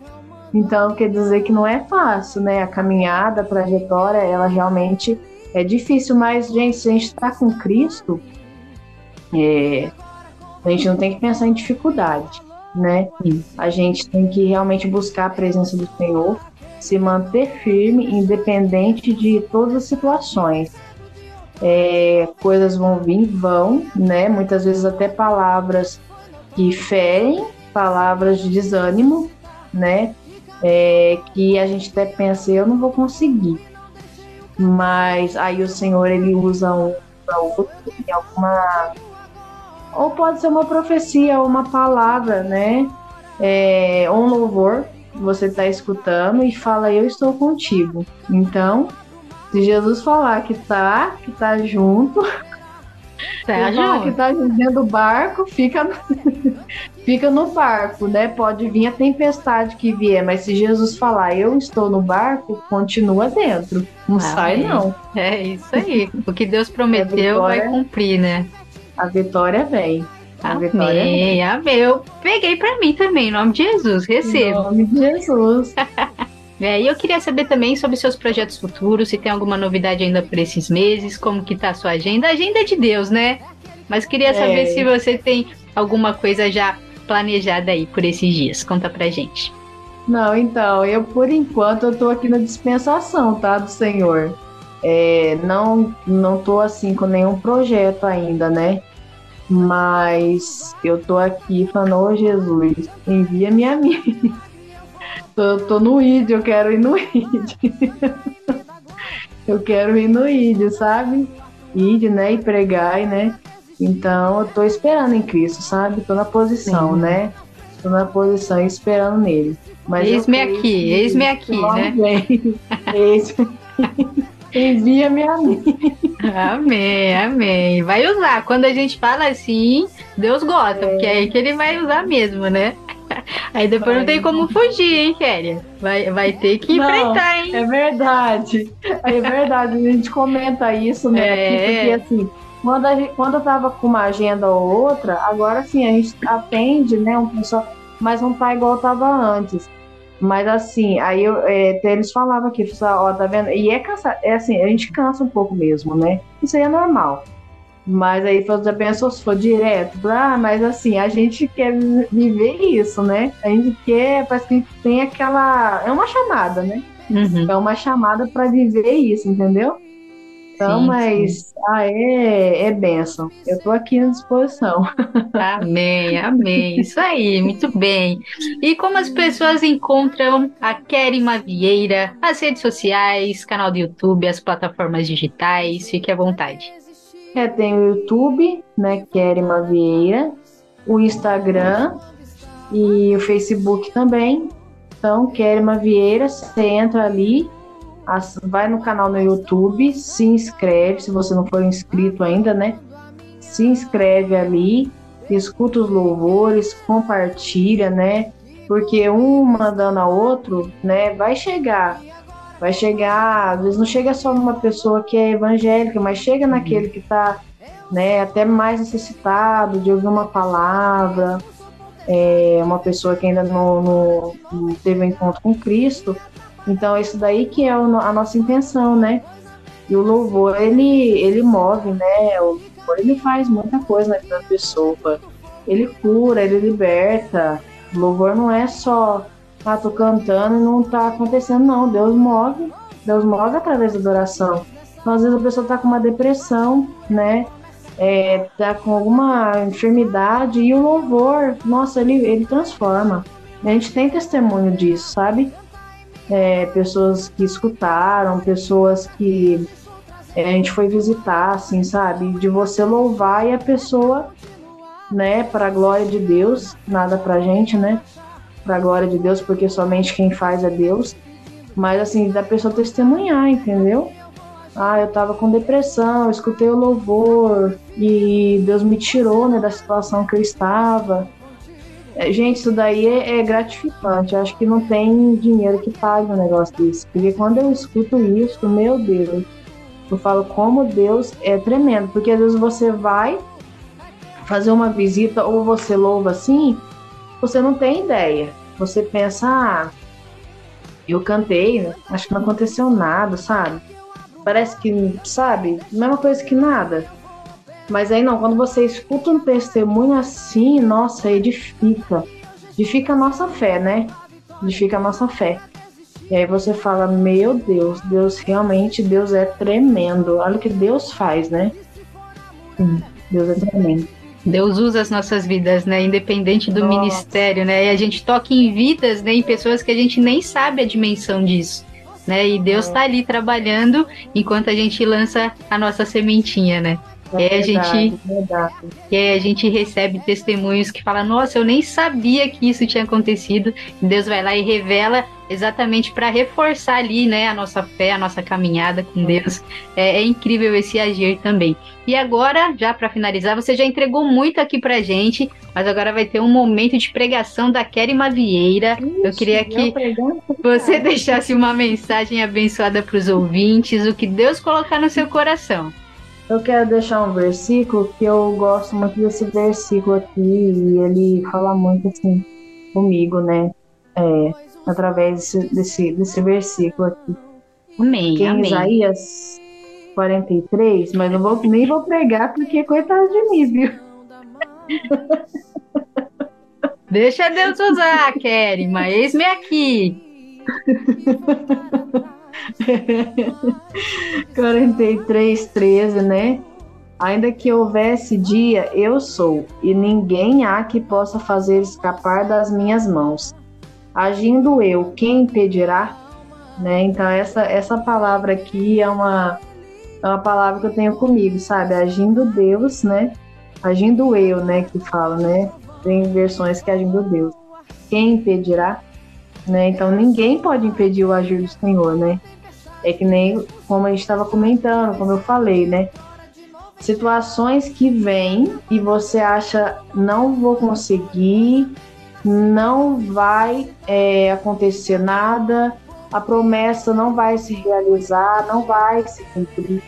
então quer dizer que não é fácil, né? A caminhada, a trajetória, ela realmente é difícil, mas, gente, se a gente está com Cristo, é, a gente não tem que pensar em dificuldade, né? A gente tem que realmente buscar a presença do Senhor, se manter firme, independente de todas as situações é, coisas vão vir, vão, né? Muitas vezes até palavras que ferem, palavras de desânimo, né? É, que a gente até pensa, eu não vou conseguir. Mas aí o Senhor ele usa um para outro em alguma ou pode ser uma profecia ou uma palavra, né? É, ou um louvor você está escutando e fala eu estou contigo. Então se Jesus falar que tá, que tá junto, tá junto. que tá dentro do barco, fica no, fica no barco, né? Pode vir a tempestade que vier, mas se Jesus falar eu estou no barco, continua dentro. Não ah, sai, não. É isso aí. O que Deus prometeu vitória, vai cumprir, né? A vitória vem. A amém, vitória vem. amém. Eu peguei para mim também, em nome de Jesus. Recebo. Em nome de Jesus. É, e eu queria saber também sobre seus projetos futuros, se tem alguma novidade ainda por esses meses, como que tá a sua agenda. A agenda é de Deus, né? Mas queria saber é. se você tem alguma coisa já planejada aí por esses dias. Conta pra gente. Não, então, eu por enquanto eu tô aqui na dispensação, tá, do Senhor. É, não, não tô assim com nenhum projeto ainda, né? Mas eu tô aqui falando, ô Jesus, envia-me a mim. Tô, tô no ID, eu quero ir no ID. eu quero ir no ID, sabe? ID, né? E pregar, né? Então eu tô esperando em Cristo, sabe? Tô na posição, Sim. né? Tô na posição esperando nele. Eis-me aqui, que eis-me aqui, né? Eis-me Envia-me a mim. Amém, amém. Vai usar. Quando a gente fala assim, Deus gosta, porque é aí que ele vai usar mesmo, né? Aí depois não tem como fugir, hein, Kéria? Vai, vai ter que Não, enfrentar, hein? É verdade. É verdade. A gente comenta isso, né? É. aqui, Porque assim, quando, a gente, quando eu tava com uma agenda ou outra, agora sim, a gente atende, né? Um pessoal, mas não tá igual tava antes. Mas assim, aí eu, é, eles falavam aqui, ó, tá vendo? E é cansa, é assim, a gente cansa um pouco mesmo, né? Isso aí é normal. Mas aí você pensou se for direto, ah, mas assim, a gente quer vi- viver isso, né? A gente quer, parece que a gente tem aquela. É uma chamada, né? Uhum. É uma chamada para viver isso, entendeu? Então, Sim, mas ah, é, é benção. Eu tô aqui à disposição. Amém, amém. Isso aí, muito bem. E como as pessoas encontram a Kerima Vieira, as redes sociais, canal do YouTube, as plataformas digitais? Fique à vontade. É, tem o YouTube, né, Kerima Vieira, o Instagram e o Facebook também. Então, Kerima Vieira, você entra ali, vai no canal no YouTube, se inscreve, se você não for inscrito ainda, né? Se inscreve ali, escuta os louvores, compartilha, né? Porque um mandando a outro, né, vai chegar vai chegar, às vezes não chega só numa pessoa que é evangélica, mas chega naquele que está né, até mais necessitado de ouvir uma palavra, é, uma pessoa que ainda não, não- não teve um encontro com Cristo. Então, isso daí que é o a nossa intenção, né? E o louvor, ele, ele move, né? O louvor, ele faz muita coisa na vida da pessoa. Ele cura, ele liberta. O louvor não é só, ah, tô cantando e não tá acontecendo, não. Deus move, Deus move através da adoração. Então, às vezes a pessoa tá com uma depressão, né? É, tá com alguma enfermidade e o louvor, nossa, ele, ele transforma. A gente tem testemunho disso, sabe? É, pessoas que escutaram, pessoas que é, a gente foi visitar, assim, sabe? De você louvar e a pessoa, né, para a glória de Deus, nada pra gente, né? Pra glória de Deus, porque somente quem faz é Deus. Mas, assim, da pessoa testemunhar, entendeu? Ah, eu tava com depressão, eu escutei o louvor e Deus me tirou, né, da situação que eu estava. É, Gente, isso daí é, é gratificante. Acho que não tem dinheiro que pague um negócio desse. Porque quando eu escuto isso, meu Deus, eu falo como Deus é tremendo. Porque às vezes você vai fazer uma visita ou você louva assim, você não tem ideia. Você pensa, ah, eu cantei, né? acho que não aconteceu nada, sabe? Parece que, sabe, mesma coisa que nada. Mas aí não, quando você escuta um testemunho assim, nossa, edifica. Edifica a nossa fé, né? Edifica a nossa fé. E aí você fala, meu Deus, Deus realmente, Deus é tremendo. Olha o que Deus faz, né? Sim, Deus é tremendo. Deus usa as nossas vidas, né? Independente do Nossa. ministério, né? E a gente toca em vidas, né? Em pessoas que a gente nem sabe a dimensão disso, né? E Deus tá ali trabalhando enquanto a gente lança a nossa sementinha, né? E aí a gente, verdade. aí a gente recebe testemunhos que falam, nossa, eu nem sabia que isso tinha acontecido. E Deus vai lá e revela exatamente para reforçar ali, né, a nossa fé, a nossa caminhada com Deus. É, é incrível esse agir também. E agora, já para finalizar, você já entregou muito aqui pra gente, mas agora vai ter um momento de pregação da Kerima Vieira. eu queria que você deixasse uma mensagem abençoada para os ouvintes, o que Deus colocar no seu coração. Eu quero deixar um versículo que eu gosto muito desse versículo aqui e ele fala muito assim comigo, né? É, através desse, desse, versículo aqui. Amém, que é amém. Isaías 43, mas não vou, nem vou pregar porque coitado de mim, viu? Deixa Deus usar, Kerima, eis-me aqui. 43, 13, né? Ainda que houvesse dia, eu sou, e ninguém há que possa fazer escapar das minhas mãos. Agindo eu, quem impedirá? Né? Então, essa, essa palavra aqui é uma, é uma palavra que eu tenho comigo, sabe? Agindo Deus, né? Agindo eu, né? Que fala, né? Tem versões que é agindo Deus. quem impedirá? Né? Então ninguém pode impedir o agir do Senhor, né? É que nem como a gente estava comentando, como eu falei, né? Situações que vêm e você acha não vou conseguir, não vai é, acontecer nada, a promessa não vai se realizar, não vai se cumprir.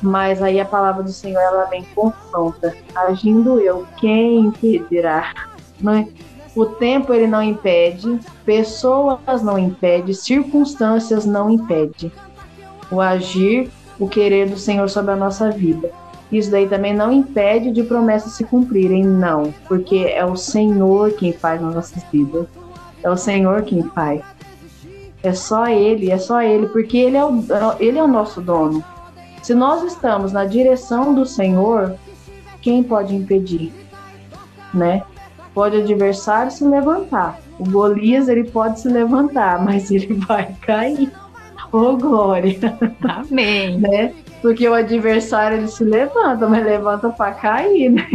Mas aí a palavra do Senhor ela vem confronta. Agindo eu, quem impedirá? Não, é? o tempo ele não impede, pessoas não impede, circunstâncias não impede. O agir, o querer do Senhor sobre a nossa vida. Isso daí também não impede de promessas se cumprirem, não, porque é o Senhor quem faz nas nossas vidas. É o Senhor quem faz. É só Ele, é só Ele, porque Ele é o, ele é o nosso dono. Se nós estamos na direção do Senhor, quem pode impedir? Né? Pode o adversário se levantar. O Golias ele pode se levantar, mas ele vai cair. Ô oh, glória. Amém. né? Porque o adversário ele se levanta, mas levanta para cair, né?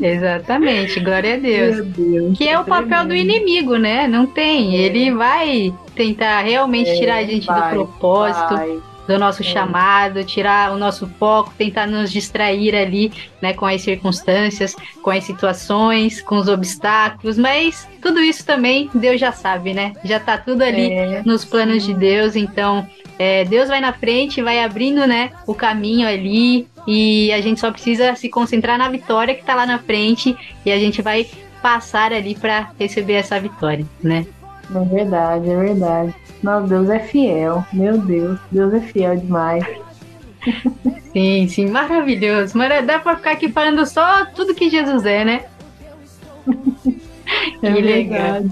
Exatamente, glória a Deus. Deus que é o papel do inimigo, né? Não tem. Ele vai tentar realmente é, tirar a gente vai, do propósito. Vai do nosso é. chamado, tirar o nosso foco, tentar nos distrair ali, né, com as circunstâncias, com as situações, com os obstáculos, mas tudo isso também Deus já sabe, né? Já tá tudo ali é. nos planos de Deus, então é, Deus vai na frente, vai abrindo, né, o caminho ali e a gente só precisa se concentrar na vitória que tá lá na frente e a gente vai passar ali para receber essa vitória, né? É verdade, é verdade. Não, Deus é fiel. Meu Deus, Deus é fiel demais. Sim, sim, maravilhoso. Mas dá pra ficar aqui falando só tudo que Jesus é, né? É que legal.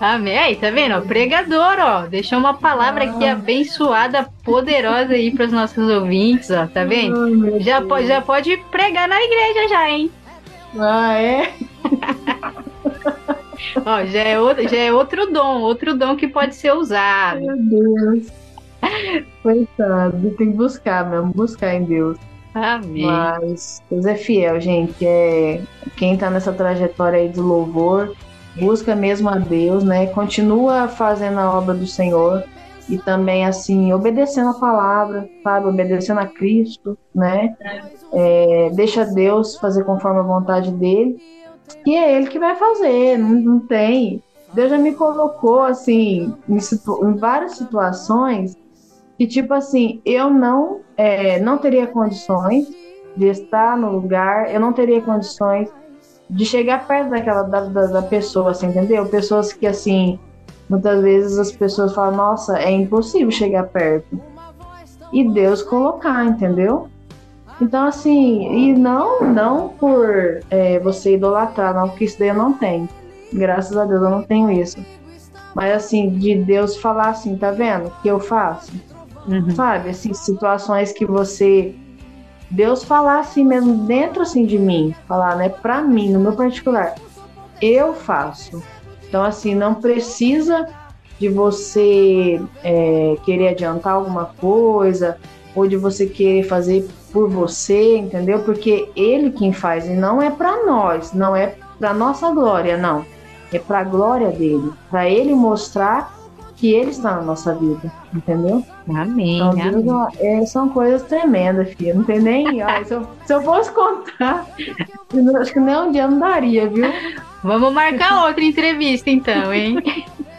Amém. Aí, tá vendo? Pregador, ó, deixou uma palavra aqui ah. abençoada, poderosa aí para os nossos ouvintes, ó, tá vendo? já, pode, já pode pregar na igreja já, hein? Ah, é? Ó, já é, outro, já é outro dom, outro dom que pode ser usado. Meu Deus. Coitado, tem que buscar mesmo, buscar em Deus. Amém. Mas Deus é fiel, gente. É, quem tá nessa trajetória aí de louvor, busca mesmo a Deus, né? Continua fazendo a obra do Senhor e também, assim, obedecendo a palavra, sabe? Obedecendo a Cristo, né? É, deixa Deus fazer conforme a vontade dele que é ele que vai fazer, não, não tem. Deus já me colocou assim em, situ, em, várias situações que tipo assim eu não é, não teria condições de estar no lugar, eu não teria condições de chegar perto daquela da, da, da pessoa, assim, entendeu? Pessoas que assim muitas vezes as pessoas falam nossa é impossível chegar perto e Deus colocar, entendeu? Então, assim, e não, não por é, você idolatrar, não, porque isso daí eu não tenho. Graças a Deus eu não tenho isso. Mas, assim, de Deus falar assim, tá vendo? O que eu faço? Uhum. Sabe? Assim, situações que você. Deus falar assim mesmo dentro assim de mim, falar, né, pra mim, no meu particular, eu faço. Então, assim, não precisa de você é, querer adiantar alguma coisa ou de você querer fazer por você, entendeu? Porque ele quem faz e não é para nós, não é para nossa glória, não. É para a glória dele, para ele mostrar que ele está na nossa vida, entendeu? Amém. Então, amém. É, são coisas tremendas, filha. Não tem nem. Ó, se, eu, se eu fosse contar, acho que nem um dia não daria, viu? Vamos marcar outra entrevista, então, hein?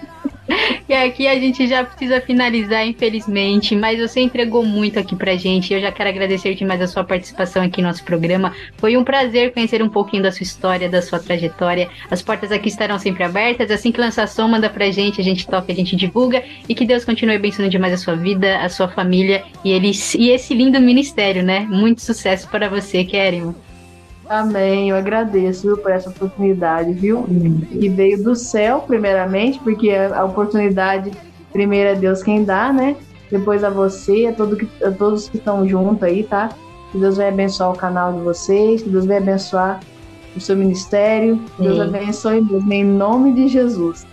E aqui a gente já precisa finalizar, infelizmente, mas você entregou muito aqui pra gente. Eu já quero agradecer demais a sua participação aqui no nosso programa. Foi um prazer conhecer um pouquinho da sua história, da sua trajetória. As portas aqui estarão sempre abertas. Assim que lançar som, manda pra gente, a gente toca, a gente divulga. E que Deus continue abençoando demais a sua vida, a sua família e, e esse lindo ministério, né? Muito sucesso para você, Kérimo. Amém. Eu agradeço viu, por essa oportunidade, viu? Que veio do céu, primeiramente, porque a oportunidade, primeiro é Deus quem dá, né? Depois a você, a, todo, a todos que estão juntos aí, tá? Que Deus vai abençoar o canal de vocês, que Deus vai abençoar o seu ministério, Deus abençoe mesmo, em nome de Jesus.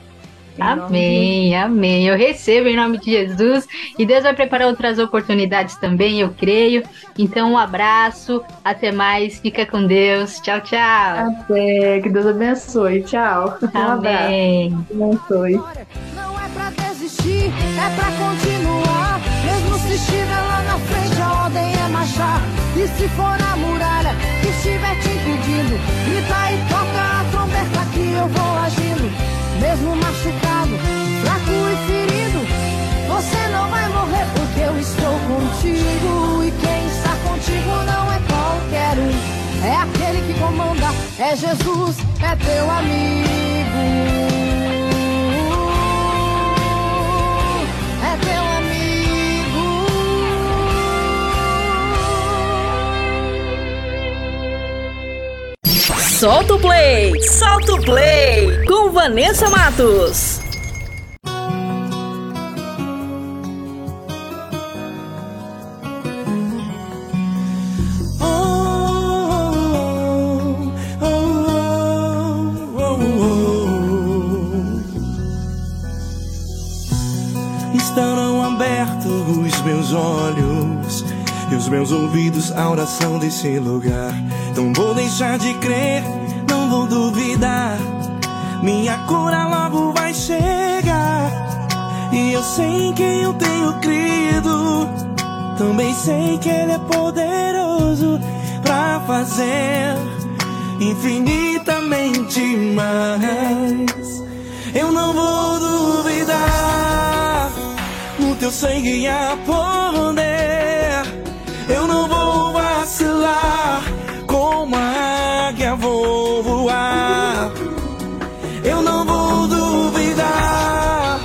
Amém, amém. Eu recebo em nome de Jesus e Deus vai preparar outras oportunidades também, eu creio. Então, um abraço, até mais, fica com Deus. Tchau, tchau. Até, que Deus abençoe. Tchau. Amém. Um abraço. Abençoe. Não é pra desistir, é pra continuar. Mesmo se estiver lá na frente, a ordem é marchar. E se for na muralha que estiver te impedindo, grita e toca a trombeta que eu vou agindo. Mesmo machucado, fraco e ferido, você não vai morrer porque eu estou contigo. E quem está contigo não é qualquer um, é aquele que comanda, é Jesus, é teu amigo. Solta o play! Solta o play! Com Vanessa Matos. Estarão abertos os meus olhos e os meus ouvidos à oração desse lugar. Não vou deixar de crer, não vou duvidar. Minha cura logo vai chegar. E eu sei em quem eu tenho crido. Também sei que Ele é poderoso pra fazer infinitamente mais. Eu não vou duvidar. No teu sangue há poder. Eu não vou vacilar. Como a águia vou voar. Eu não vou duvidar.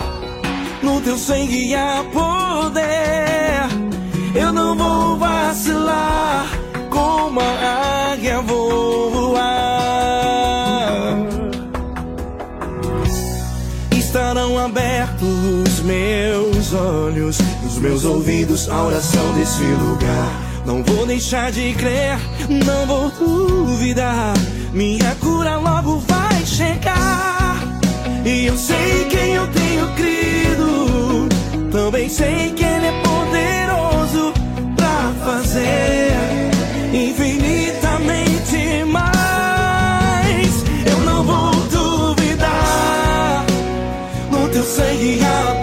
No teu sangue há poder. Eu não vou vacilar. Como a águia meus ouvidos, a oração desse lugar. Não vou deixar de crer, não vou duvidar. Minha cura logo vai chegar. E eu sei quem eu tenho crido. Também sei que Ele é poderoso pra fazer infinitamente mais. Eu não vou duvidar. No teu sangue há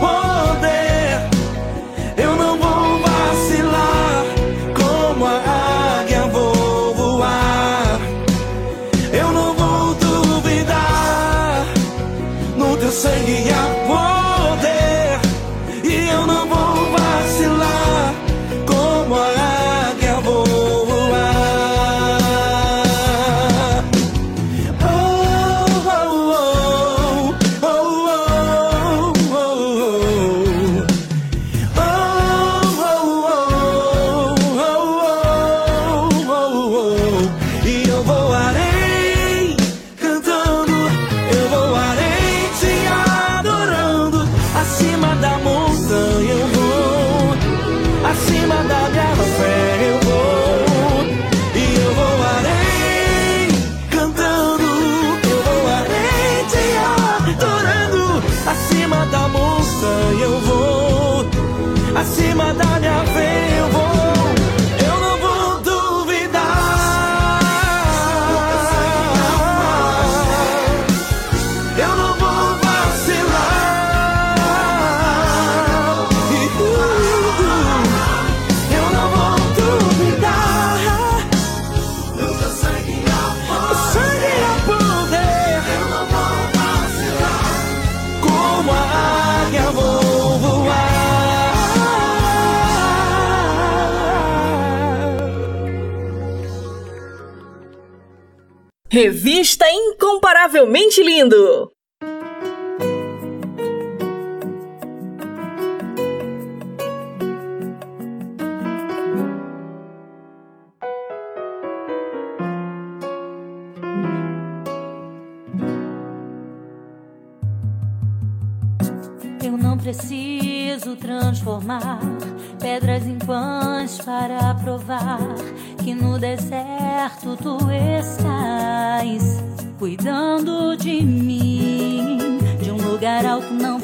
Revista Incomparavelmente Lindo. Eu não preciso transformar pedras em pães para provar que no deserto tu estás cuidando de mim. De um lugar alto não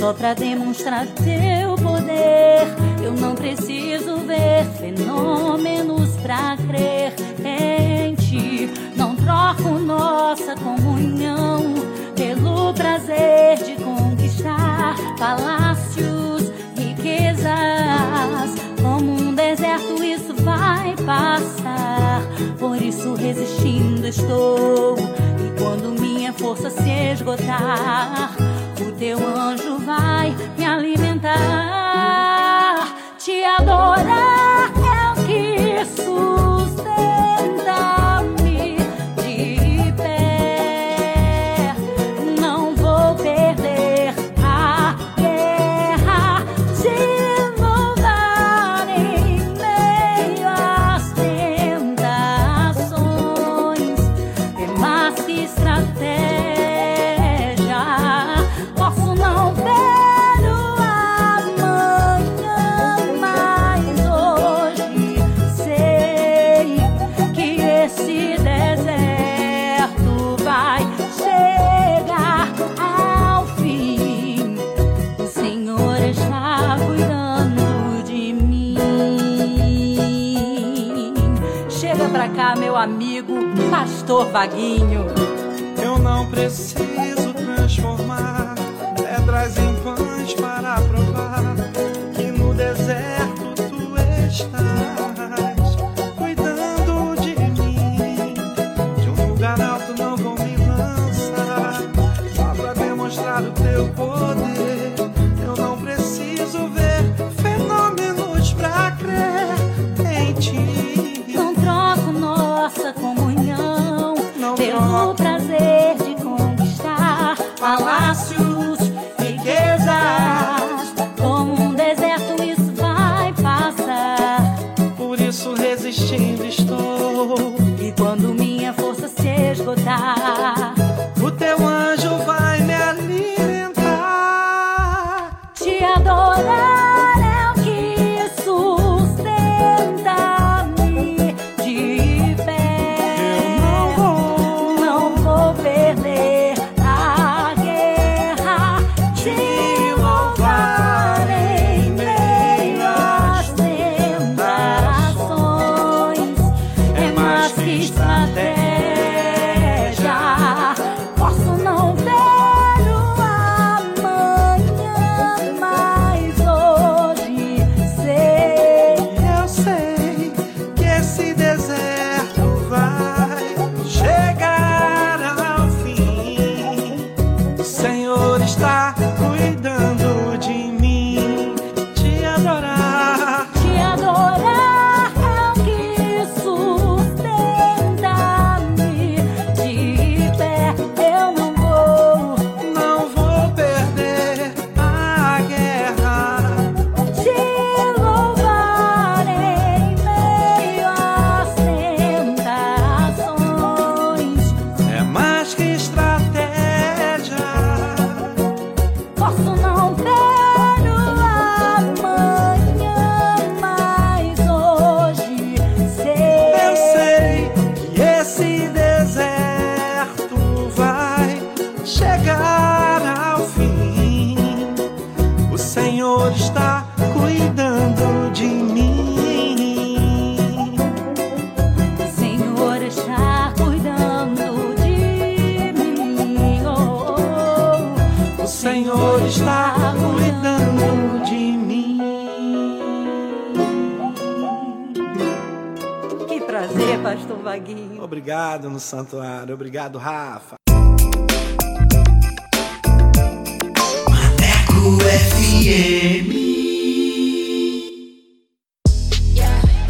só pra demonstrar teu poder. Eu não preciso ver fenômenos pra crer em ti. Não troco nossa comunhão pelo prazer de conquistar palácios, Como um deserto, isso vai passar. Por isso, resistindo estou. E quando minha força se esgotar, o teu anjo vai me alimentar. Te adorar Vaguinho. Eu não preciso Senhor está cuidando de mim. Que prazer, Pastor Vaguinho. Obrigado no santuário. Obrigado, Rafa.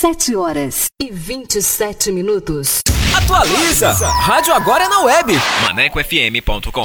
7 horas e 27 minutos. Atualiza! Rádio agora é na web. ManecoFM.com.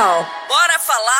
Bora falar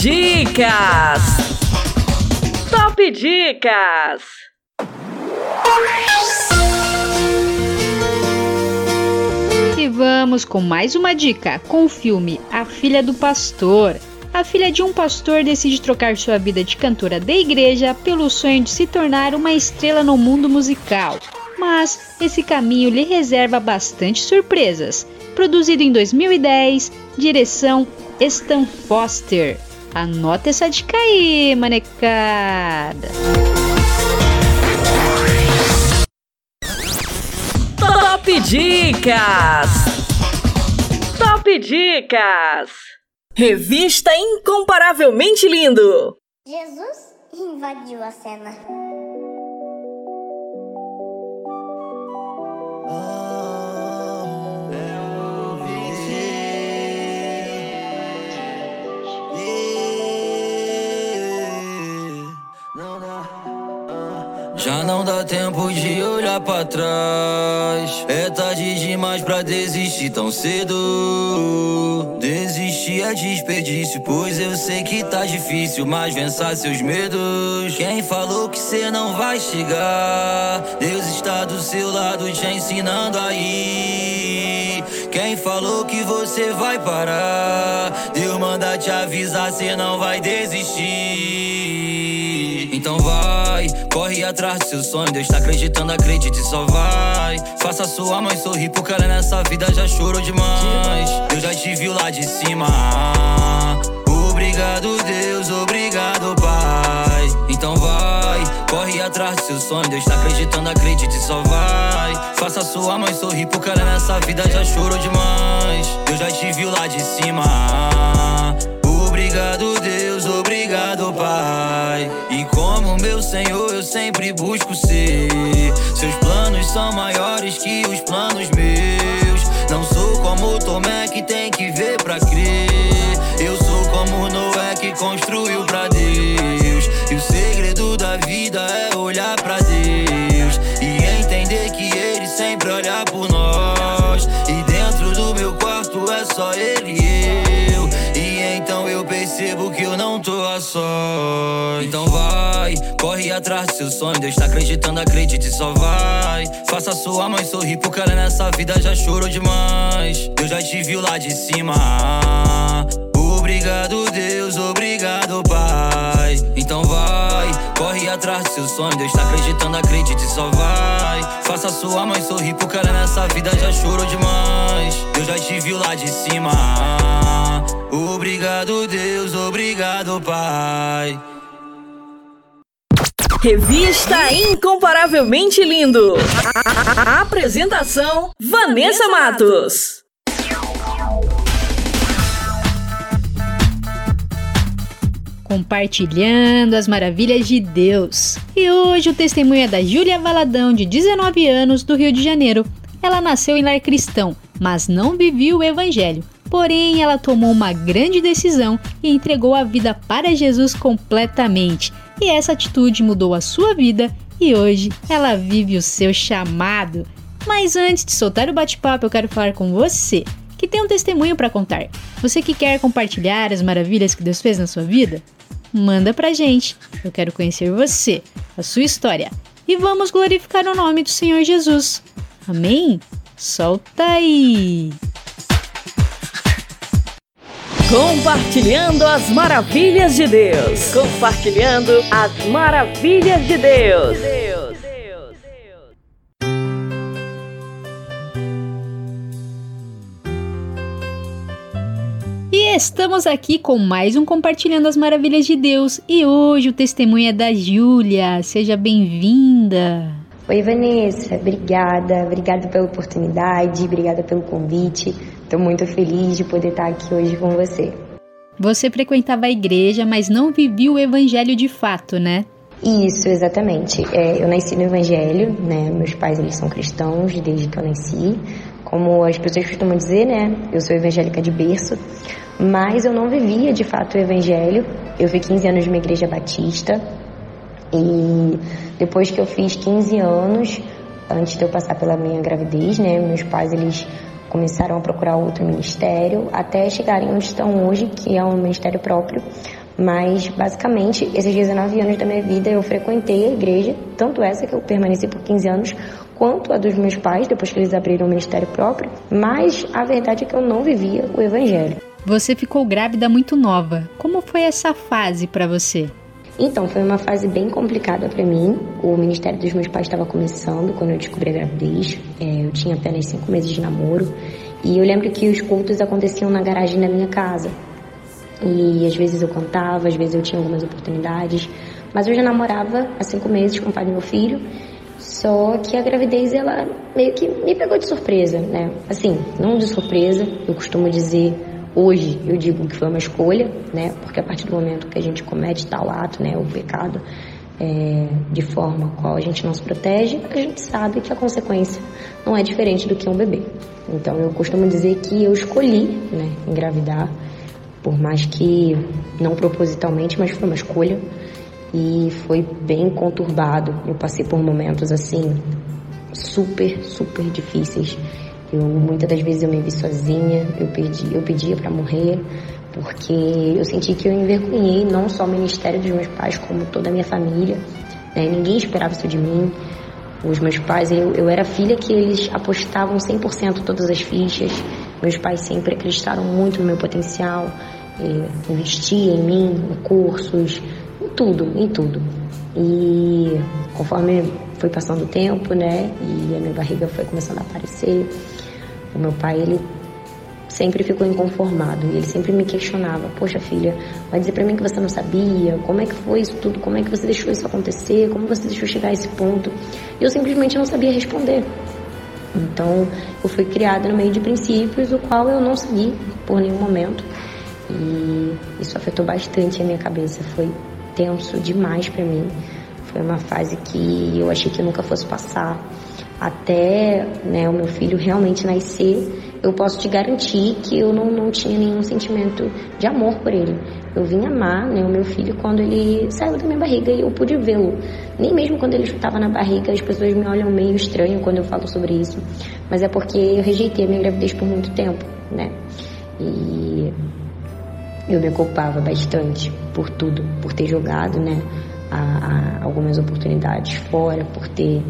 Dicas! Top Dicas! E vamos com mais uma dica com o filme A Filha do Pastor. A filha de um pastor decide trocar sua vida de cantora da igreja pelo sonho de se tornar uma estrela no mundo musical. Mas esse caminho lhe reserva bastante surpresas. Produzido em 2010, direção Stan Foster. Anota essa dica aí, manecada. Top Dicas! Top Dicas! Revista Incomparavelmente Lindo! Jesus invadiu a cena. Já não dá tempo de olhar pra trás. É tarde demais pra desistir tão cedo. Desistir é desperdício, pois eu sei que tá difícil, mas vença seus medos. Quem falou que cê não vai chegar? Deus está do seu lado te ensinando aí. Quem falou que você vai parar? Deus manda te avisar, cê não vai desistir. Então vai, corre atrás do seu sonho. Deus tá acreditando, acredite, só vai. Faça sua mãe sorrir, porque ela nessa vida já chorou demais. Deus já te viu lá de cima. Obrigado, Deus, obrigado, Pai. Então vai, corre atrás do seu sonho. Deus tá acreditando, acredite, só vai. Faça sua mãe sorrir, porque ela nessa vida já chorou demais. Deus já te viu lá de cima. Obrigado, Deus, obrigado, E como meu Senhor, eu sempre busco ser. Seus planos são maiores que os planos meus. Não sou como Tomé que tem que ver pra crer. Eu sou como Noé que construiu pra Então vai, corre atrás do seu sonho. Deus tá acreditando, acredite, só vai. Faça sua mãe sorrir, porque ela nessa vida já chorou demais. Deus já te viu lá de cima. Obrigado, Deus, obrigado, Pai. Então vai, atrás do seu sonho. Deus tá acreditando, acredite, só vai. Faça sua mãe sorrir, porque ela nessa vida já chorou demais. Deus já te viu lá de cima. Obrigado, Deus, obrigado, Pai. Revista Incomparavelmente Lindo. A- Apresentação: Vanessa Matos. Compartilhando as maravilhas de Deus. E hoje o testemunho é da Júlia Valadão, de 19 anos, do Rio de Janeiro. Ela nasceu em lar cristão, mas não vivia o evangelho. Porém, ela tomou uma grande decisão e entregou a vida para Jesus completamente. E essa atitude mudou a sua vida e hoje ela vive o seu chamado. Mas antes de soltar o bate-papo, eu quero falar com você que tem um testemunho para contar. Você que quer compartilhar as maravilhas que Deus fez na sua vida? Manda pra gente. Eu quero conhecer você, a sua história. E vamos glorificar o nome do Senhor Jesus. Amém? Solta aí! Compartilhando as maravilhas de Deus. Compartilhando as maravilhas de Deus. Estamos aqui com mais um Compartilhando as Maravilhas de Deus. E hoje o testemunho é da Júlia. Seja bem-vinda. Oi, Vanessa. Obrigada. Obrigada pela oportunidade, obrigada pelo convite. Estou muito feliz de poder estar aqui hoje com você. Você frequentava a igreja, mas não vivia o evangelho de fato, né? Isso, exatamente. É, eu nasci no evangelho, né? Meus pais, eles são cristãos desde que eu nasci. Como as pessoas costumam dizer, né? Eu sou evangélica de berço. Mas eu não vivia, de fato, o evangelho. Eu fui 15 anos de uma igreja batista. E depois que eu fiz 15 anos, antes de eu passar pela minha gravidez, né? Meus pais, eles começaram a procurar outro ministério até chegarem onde estão hoje, que é um ministério próprio. Mas, basicamente, esses 19 anos da minha vida eu frequentei a igreja, tanto essa que eu permaneci por 15 anos, quanto a dos meus pais, depois que eles abriram o ministério próprio. Mas a verdade é que eu não vivia o evangelho. Você ficou grávida muito nova. Como foi essa fase para você? Então, foi uma fase bem complicada para mim. O ministério dos meus pais estava começando quando eu descobri a gravidez. É, eu tinha apenas cinco meses de namoro. E eu lembro que os cultos aconteciam na garagem da minha casa. E às vezes eu cantava, às vezes eu tinha algumas oportunidades. Mas eu já namorava há cinco meses com o pai do meu filho. Só que a gravidez, ela meio que me pegou de surpresa, né? Assim, não de surpresa, eu costumo dizer hoje, eu digo que foi uma escolha, né? Porque a partir do momento que a gente comete tal ato, né, o pecado, é, de forma qual a gente não se protege, a gente sabe que a consequência não é diferente do que um bebê. Então eu costumo dizer que eu escolhi, né, engravidar por mais que não propositalmente, mas foi uma escolha e foi bem conturbado. Eu passei por momentos assim super, super difíceis. Eu muitas das vezes eu me vi sozinha, eu pedi, eu pedia para morrer, porque eu senti que eu envergonhei não só o ministério dos meus pais, como toda a minha família. Né? Ninguém esperava isso de mim. Os meus pais, eu, eu era filha que eles apostavam 100% todas as fichas. Meus pais sempre acreditaram muito no meu potencial, eh, investiam em mim, em cursos, tudo, em tudo. E conforme foi passando o tempo, né, e a minha barriga foi começando a aparecer, o meu pai, ele sempre ficou inconformado e ele sempre me questionava: Poxa, filha, vai dizer para mim que você não sabia? Como é que foi isso tudo? Como é que você deixou isso acontecer? Como você deixou chegar a esse ponto? E eu simplesmente não sabia responder. Então, eu fui criada no meio de princípios, o qual eu não segui por nenhum momento. E isso afetou bastante a minha cabeça. Foi tenso demais para mim. Foi uma fase que eu achei que eu nunca fosse passar. Até né, o meu filho realmente nascer, eu posso te garantir que eu não, não tinha nenhum sentimento de amor por ele. Eu vim amar né, o meu filho quando ele saiu da minha barriga e eu pude vê-lo. Nem mesmo quando ele estava na barriga, as pessoas me olham meio estranho quando eu falo sobre isso. Mas é porque eu rejeitei a minha gravidez por muito tempo, né? E eu me culpava bastante por tudo, por ter jogado, né? A, a algumas oportunidades fora, por ter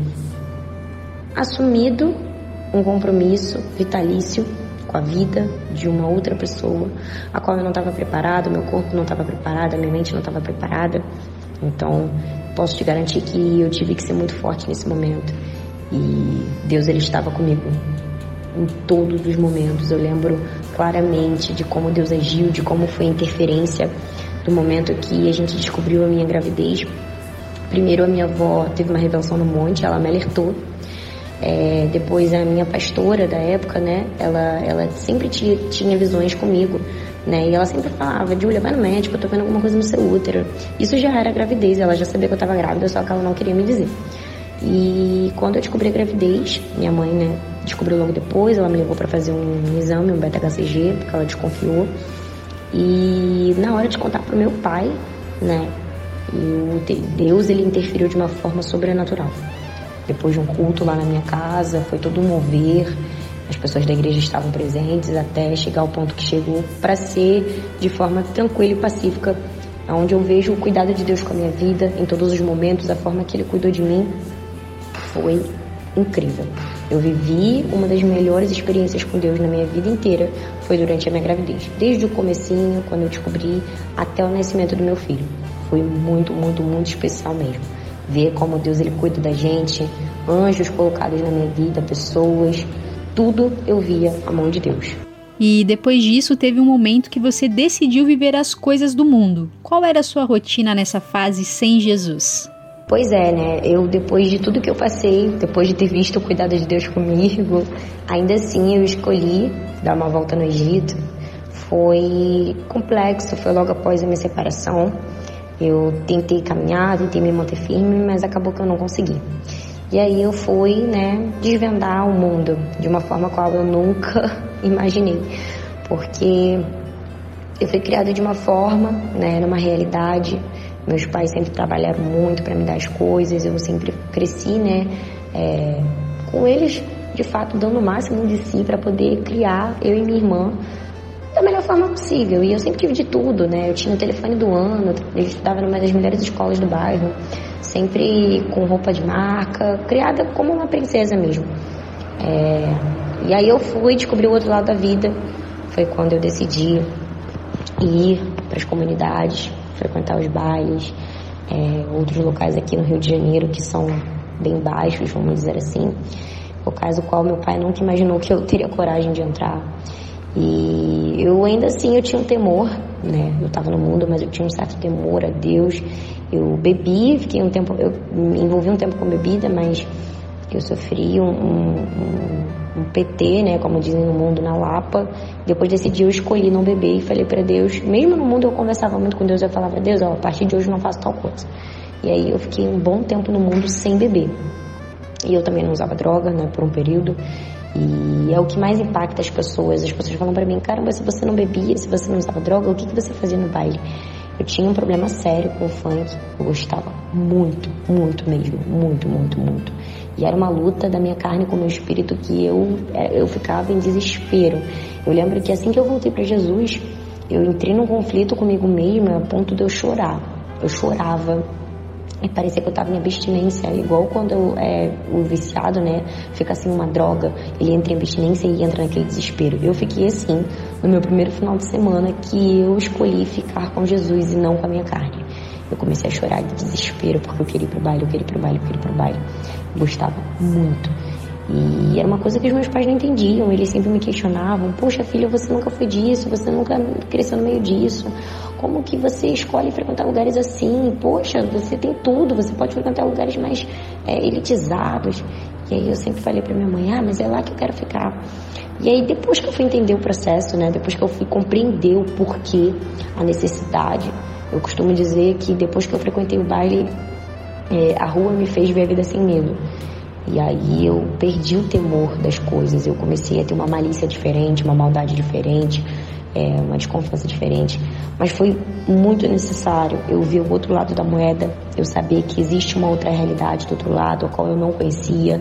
assumido um compromisso vitalício com a vida de uma outra pessoa, a qual eu não estava preparado, meu corpo não estava preparado, minha mente não estava preparada. Então, posso te garantir que eu tive que ser muito forte nesse momento. E Deus ele estava comigo em todos os momentos. Eu lembro claramente de como Deus agiu, de como foi a interferência do momento que a gente descobriu a minha gravidez. Primeiro, a minha avó teve uma revelação no monte, ela me alertou é, depois a minha pastora da época, né, ela, ela sempre tinha, tinha visões comigo, né? E ela sempre falava, Julia, vai no médico, eu tô vendo alguma coisa no seu útero. Isso já era gravidez, ela já sabia que eu tava grávida, só que ela não queria me dizer. E quando eu descobri a gravidez, minha mãe, né, descobriu logo depois, ela me levou para fazer um exame, um beta-HCG, porque ela desconfiou. E na hora de contar pro meu pai, né, o Deus ele interferiu de uma forma sobrenatural. Depois de um culto lá na minha casa, foi todo um mover. As pessoas da igreja estavam presentes até chegar ao ponto que chegou para ser de forma tranquila e pacífica, onde eu vejo o cuidado de Deus com a minha vida em todos os momentos, a forma que Ele cuidou de mim foi incrível. Eu vivi uma das melhores experiências com Deus na minha vida inteira foi durante a minha gravidez, desde o comecinho, quando eu descobri, até o nascimento do meu filho. Foi muito, muito, muito especial mesmo. Ver como Deus ele cuida da gente, anjos colocados na minha vida, pessoas, tudo eu via a mão de Deus. E depois disso teve um momento que você decidiu viver as coisas do mundo. Qual era a sua rotina nessa fase sem Jesus? Pois é, né? Eu, depois de tudo que eu passei, depois de ter visto o cuidado de Deus comigo, ainda assim eu escolhi dar uma volta no Egito. Foi complexo, foi logo após a minha separação. Eu tentei caminhar, tentei me manter firme, mas acabou que eu não consegui. E aí eu fui, né, desvendar o mundo de uma forma qual eu nunca imaginei. Porque eu fui criada de uma forma, né, numa realidade. Meus pais sempre trabalharam muito para me dar as coisas. Eu sempre cresci, né, é, com eles, de fato, dando o máximo de si para poder criar eu e minha irmã da melhor forma possível. E eu sempre tive de tudo, né? Eu tinha o telefone do ano, eu estudava numa das melhores escolas do bairro sempre com roupa de marca, criada como uma princesa mesmo. É, e aí eu fui descobrir o outro lado da vida. Foi quando eu decidi ir para as comunidades, frequentar os bailes, é, outros locais aqui no Rio de Janeiro que são bem baixos, vamos dizer assim. Locais o qual meu pai nunca imaginou que eu teria coragem de entrar. E eu ainda assim eu tinha um temor, né? Eu estava no mundo, mas eu tinha um certo temor a Deus. Eu bebi, fiquei um tempo, eu me envolvi um tempo com bebida, mas eu sofri um, um, um PT, né? Como dizem no mundo, na Lapa. Depois desse dia eu escolhi não beber e falei para Deus. Mesmo no mundo eu conversava muito com Deus, eu falava Deus, ó, a partir de hoje não faço tal coisa. E aí eu fiquei um bom tempo no mundo sem beber. E eu também não usava droga, né? Por um período. E é o que mais impacta as pessoas. As pessoas falam para mim, caramba, se você não bebia, se você não usava droga, o que, que você fazia no baile? Eu tinha um problema sério com o funk. Eu gostava muito, muito mesmo. Muito, muito, muito. E era uma luta da minha carne com o meu espírito que eu, eu ficava em desespero. Eu lembro que assim que eu voltei para Jesus, eu entrei num conflito comigo mesma a ponto de eu chorar. Eu chorava, e parecia que eu estava em abstinência, igual quando é, o viciado, né, fica assim uma droga, ele entra em abstinência e entra naquele desespero. Eu fiquei assim no meu primeiro final de semana que eu escolhi ficar com Jesus e não com a minha carne. Eu comecei a chorar de desespero porque eu queria ir pro baile, eu queria ir pro baile, eu queria ir pro baile. Eu gostava muito. E era uma coisa que os meus pais não entendiam, eles sempre me questionavam: Poxa, filha, você nunca foi disso, você nunca cresceu no meio disso. Como que você escolhe frequentar lugares assim? Poxa, você tem tudo, você pode frequentar lugares mais é, elitizados. E aí eu sempre falei para minha mãe: Ah, mas é lá que eu quero ficar. E aí depois que eu fui entender o processo, né, depois que eu fui compreender o porquê, a necessidade, eu costumo dizer que depois que eu frequentei o baile, é, a rua me fez ver a vida sem medo. E aí eu perdi o temor das coisas, eu comecei a ter uma malícia diferente, uma maldade diferente, é, uma desconfiança diferente. Mas foi muito necessário eu ver o outro lado da moeda, eu saber que existe uma outra realidade do outro lado, a qual eu não conhecia,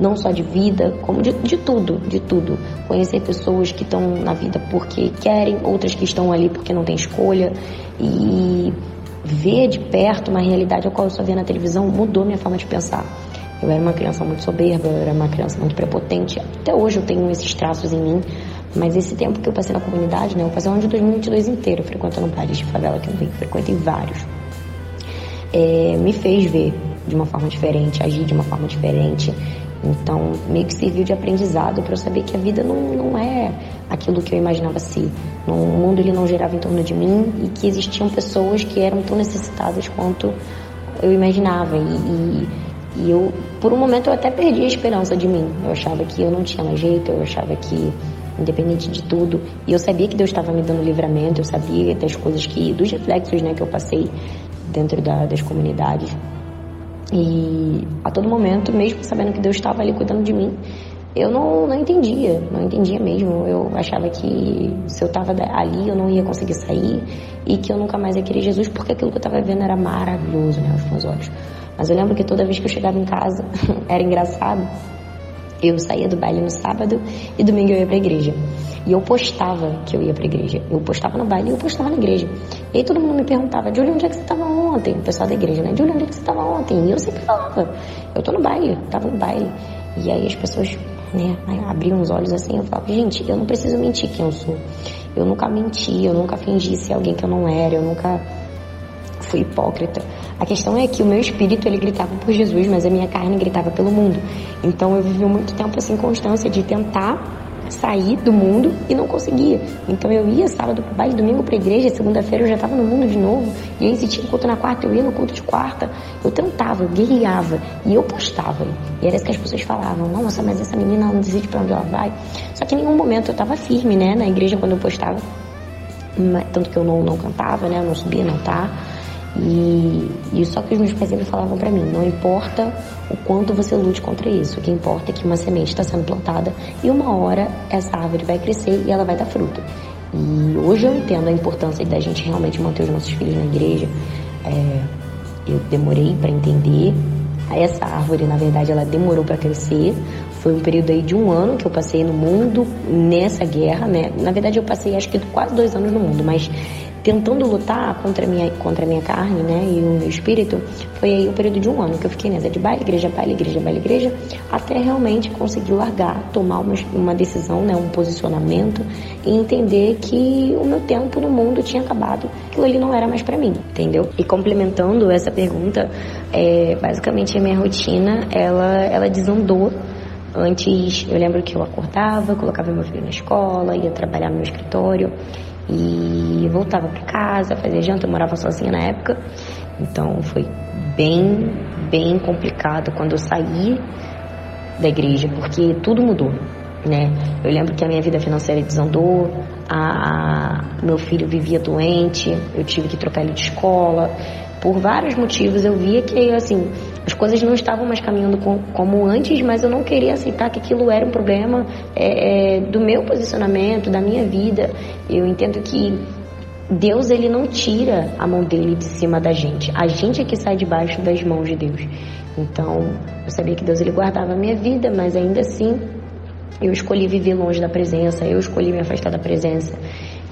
não só de vida, como de, de tudo, de tudo. Conhecer pessoas que estão na vida porque querem, outras que estão ali porque não têm escolha e ver de perto uma realidade a qual eu só via na televisão mudou minha forma de pensar. Eu era uma criança muito soberba, eu era uma criança muito prepotente. Até hoje eu tenho esses traços em mim, mas esse tempo que eu passei na comunidade, né, eu passei o ano de 2022 inteiro frequentando bares de favela que eu frequentei vários, é, me fez ver de uma forma diferente, agir de uma forma diferente. Então, meio que serviu de aprendizado para eu saber que a vida não, não é aquilo que eu imaginava ser. O mundo ele não girava em torno de mim e que existiam pessoas que eram tão necessitadas quanto eu imaginava. E, e e eu, por um momento, eu até perdi a esperança de mim. Eu achava que eu não tinha mais jeito, eu achava que independente de tudo. E eu sabia que Deus estava me dando livramento, eu sabia das coisas que, dos reflexos, né, que eu passei dentro da, das comunidades. E a todo momento, mesmo sabendo que Deus estava ali cuidando de mim, eu não, não entendia, não entendia mesmo. Eu achava que se eu estava ali eu não ia conseguir sair e que eu nunca mais ia querer Jesus porque aquilo que eu estava vendo era maravilhoso, né, aos meus olhos. Mas eu lembro que toda vez que eu chegava em casa, era engraçado, eu saía do baile no sábado e domingo eu ia pra igreja. E eu postava que eu ia pra igreja. Eu postava no baile e eu postava na igreja. E aí todo mundo me perguntava, Júlio, onde é que você estava ontem? O pessoal da igreja, né? Júlio, onde é que você estava ontem? E eu sempre falava, eu tô no baile, tava no baile. E aí as pessoas né, abriam os olhos assim, eu falava, gente, eu não preciso mentir quem eu sou. Eu nunca menti, eu nunca fingi ser alguém que eu não era, eu nunca fui hipócrita. A questão é que o meu espírito ele gritava por Jesus, mas a minha carne gritava pelo mundo. Então eu vivi muito tempo assim constância de tentar sair do mundo e não conseguia. Então eu ia sábado pro baile, domingo pra igreja, segunda-feira eu já estava no mundo de novo. E aí se tinha culto na quarta, eu ia no culto de quarta. Eu tentava, eu guerreava e eu postava. E era isso que as pessoas falavam, nossa, mas essa menina não decide pra onde ela vai. Só que em nenhum momento eu estava firme, né, na igreja quando eu postava. Tanto que eu não, não cantava, né, eu não subia, não tá. E, só que os meus pais sempre falavam para mim, não importa o quanto você lute contra isso, o que importa é que uma semente está sendo plantada e uma hora essa árvore vai crescer e ela vai dar fruto. E hoje eu entendo a importância da gente realmente manter os nossos filhos na igreja. É, eu demorei para entender. Essa árvore, na verdade, ela demorou para crescer. Foi um período aí de um ano que eu passei no mundo nessa guerra, né? Na verdade, eu passei acho que quase dois anos no mundo, mas tentando lutar contra a minha, contra a minha carne, né, e o meu espírito, foi aí o período de um ano que eu fiquei nessa de baile, igreja, baile, igreja, baile, igreja, até realmente conseguir largar, tomar uma, uma decisão, né, um posicionamento e entender que o meu tempo no mundo tinha acabado, aquilo ali não era mais para mim, entendeu? E complementando essa pergunta, é, basicamente a minha rotina, ela, ela desandou Antes, eu lembro que eu acordava, colocava meu filho na escola, ia trabalhar no meu escritório, e voltava para casa, fazia janta, eu morava sozinha na época, então foi bem, bem complicado quando eu saí da igreja, porque tudo mudou, né? Eu lembro que a minha vida financeira desandou, a, meu filho vivia doente, eu tive que trocar ele de escola, por vários motivos eu via que assim as coisas não estavam mais caminhando com, como antes, mas eu não queria aceitar que aquilo era um problema é, é, do meu posicionamento, da minha vida. Eu entendo que Deus ele não tira a mão dele de cima da gente. A gente é que sai debaixo das mãos de Deus. Então, eu sabia que Deus ele guardava a minha vida, mas ainda assim eu escolhi viver longe da presença, eu escolhi me afastar da presença.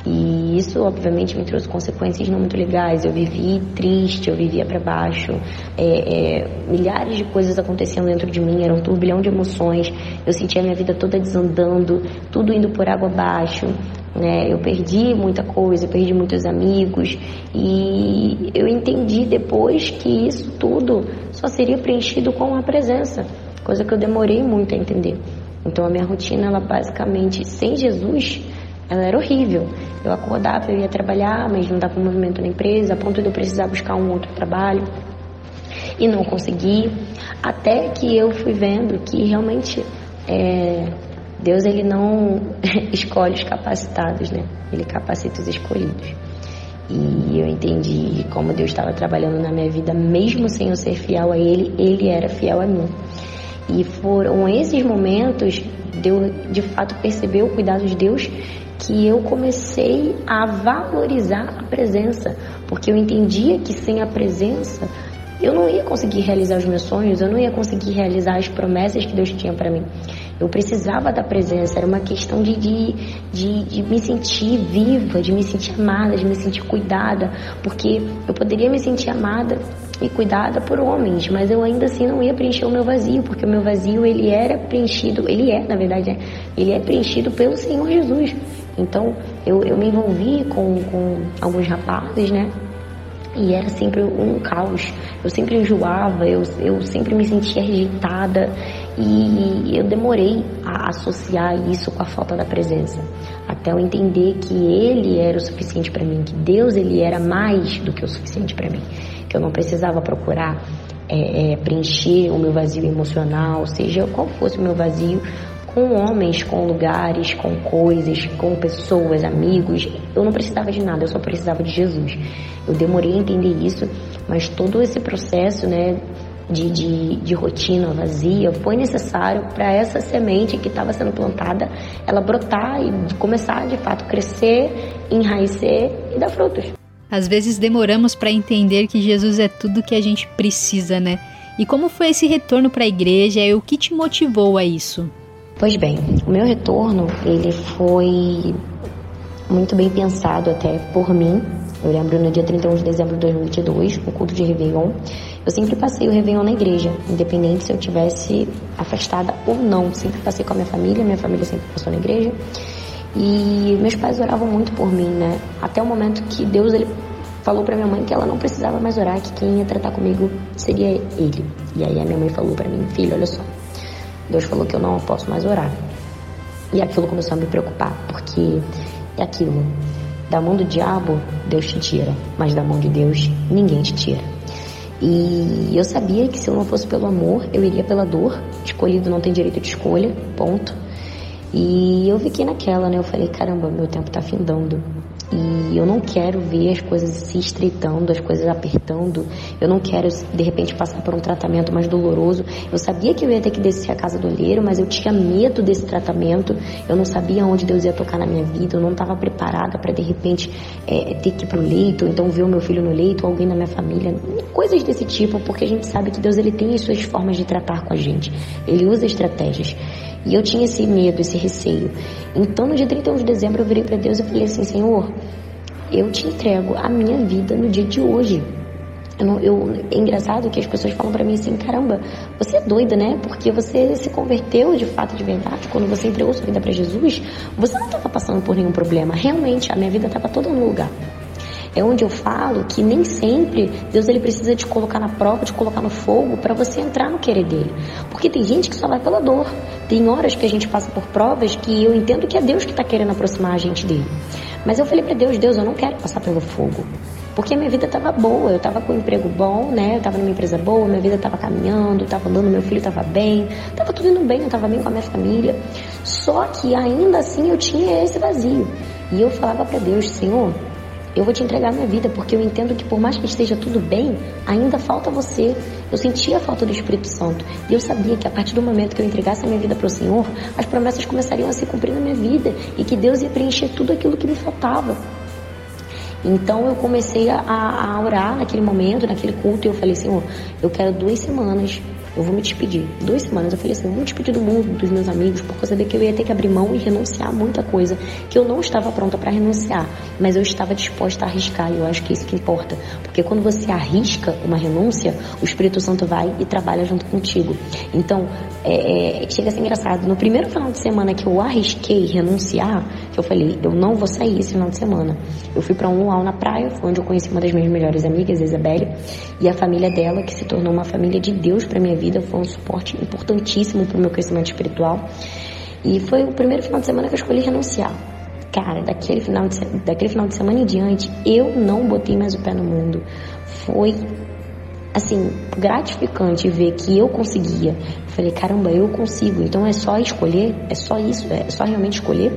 E isso, obviamente, me trouxe consequências não muito legais. Eu vivi triste, eu vivia para baixo, é, é, milhares de coisas acontecendo dentro de mim, era um turbilhão de emoções. Eu sentia a minha vida toda desandando, tudo indo por água abaixo. Né? Eu perdi muita coisa, perdi muitos amigos e eu entendi depois que isso tudo só seria preenchido com a presença, coisa que eu demorei muito a entender. Então a minha rotina, ela basicamente sem Jesus, ela era horrível. Eu acordava, eu ia trabalhar, mas não dava movimento na empresa, a ponto de eu precisar buscar um outro trabalho e não consegui. Até que eu fui vendo que realmente é, Deus ele não escolhe os capacitados, né? Ele capacita os escolhidos. E eu entendi como Deus estava trabalhando na minha vida, mesmo sem eu ser fiel a Ele, Ele era fiel a mim. E foram esses momentos de eu de fato perceber o cuidado de Deus que eu comecei a valorizar a presença, porque eu entendia que sem a presença eu não ia conseguir realizar os meus sonhos, eu não ia conseguir realizar as promessas que Deus tinha para mim. Eu precisava da presença, era uma questão de, de, de, de, me sentir viva, de me sentir amada, de me sentir cuidada, porque eu poderia me sentir amada e cuidada por homens, mas eu ainda assim não ia preencher o meu vazio, porque o meu vazio ele era preenchido, ele é, na verdade, é, ele é preenchido pelo Senhor Jesus. Então eu, eu me envolvi com, com alguns rapazes, né? E era sempre um caos. Eu sempre enjoava, eu, eu sempre me sentia rejeitada e eu demorei a associar isso com a falta da presença, até eu entender que Ele era o suficiente para mim, que Deus ele era mais do que o suficiente para mim, que eu não precisava procurar é, é, preencher o meu vazio emocional, seja qual fosse o meu vazio, com homens, com lugares, com coisas, com pessoas, amigos. Eu não precisava de nada, eu só precisava de Jesus. Eu demorei a entender isso, mas todo esse processo, né, de, de, de rotina vazia foi necessário para essa semente que estava sendo plantada ela brotar e começar de fato crescer, enraicer e dar frutos. Às vezes demoramos para entender que Jesus é tudo que a gente precisa, né? E como foi esse retorno para a igreja e o que te motivou a isso? Pois bem, o meu retorno ele foi muito bem pensado até por mim. Eu lembro no dia 31 de dezembro de 2022, no culto de Réveillon, eu sempre passei o Réveillon na igreja, independente se eu tivesse afastada ou não. Sempre passei com a minha família, minha família sempre passou na igreja. E meus pais oravam muito por mim, né? Até o momento que Deus ele falou para minha mãe que ela não precisava mais orar, que quem ia tratar comigo seria ele. E aí a minha mãe falou para mim, filho, olha só, Deus falou que eu não posso mais orar. E aquilo começou a me preocupar, porque é aquilo. Da mão do diabo, Deus te tira, mas da mão de Deus, ninguém te tira. E eu sabia que se eu não fosse pelo amor, eu iria pela dor. Escolhido não tem direito de escolha, ponto. E eu fiquei naquela, né? Eu falei, caramba, meu tempo tá findando. E eu não quero ver as coisas se estreitando, as coisas apertando. Eu não quero, de repente, passar por um tratamento mais doloroso. Eu sabia que eu ia ter que descer a casa do olheiro, mas eu tinha medo desse tratamento. Eu não sabia onde Deus ia tocar na minha vida. Eu não estava preparada para, de repente, é, ter que ir pro leito, ou então ver o meu filho no leito, ou alguém da minha família. Coisas desse tipo, porque a gente sabe que Deus ele tem as suas formas de tratar com a gente. Ele usa estratégias. E eu tinha esse medo, esse receio. Então, no dia 31 de dezembro, eu virei para Deus e falei assim: Senhor, eu te entrego a minha vida no dia de hoje. Eu, eu é engraçado que as pessoas falam para mim assim: caramba, você é doida, né? Porque você se converteu de fato, de verdade, quando você entregou sua vida para Jesus, você não estava passando por nenhum problema. Realmente, a minha vida estava toda no lugar é onde eu falo que nem sempre Deus ele precisa te colocar na prova, te colocar no fogo para você entrar no querer dele. Porque tem gente que só vai pela dor. Tem horas que a gente passa por provas que eu entendo que é Deus que está querendo aproximar a gente dele. Mas eu falei para Deus, Deus, eu não quero passar pelo fogo. Porque minha vida estava boa, eu estava com um emprego bom, né? Eu estava numa empresa boa, minha vida estava caminhando, estava andando, meu filho estava bem, estava tudo indo bem, eu estava bem com a minha família. Só que ainda assim eu tinha esse vazio. E eu falava para Deus, Senhor, eu vou te entregar minha vida, porque eu entendo que por mais que esteja tudo bem, ainda falta você. Eu sentia a falta do Espírito Santo. E eu sabia que a partir do momento que eu entregasse a minha vida para o Senhor, as promessas começariam a se cumprir na minha vida e que Deus ia preencher tudo aquilo que me faltava. Então eu comecei a, a orar naquele momento, naquele culto, e eu falei, Senhor, eu quero duas semanas eu vou me despedir. Duas semanas eu falei assim, eu vou me despedir do mundo, dos meus amigos, por causa de que eu ia ter que abrir mão e renunciar a muita coisa que eu não estava pronta para renunciar, mas eu estava disposta a arriscar e eu acho que é isso que importa, porque quando você arrisca uma renúncia, o Espírito Santo vai e trabalha junto contigo. Então, é, é, chega a ser engraçado. No primeiro final de semana que eu arrisquei renunciar, que eu falei, eu não vou sair esse final de semana. Eu fui para um luau na praia, onde eu conheci uma das minhas melhores amigas, Isabelle, e a família dela, que se tornou uma família de Deus para minha vida, foi um suporte importantíssimo para o meu crescimento espiritual. E foi o primeiro final de semana que eu escolhi renunciar. Cara, daquele final de, daquele final de semana em diante, eu não botei mais o pé no mundo. Foi assim, gratificante ver que eu conseguia. Eu falei, caramba, eu consigo. Então é só escolher, é só isso, é só realmente escolher.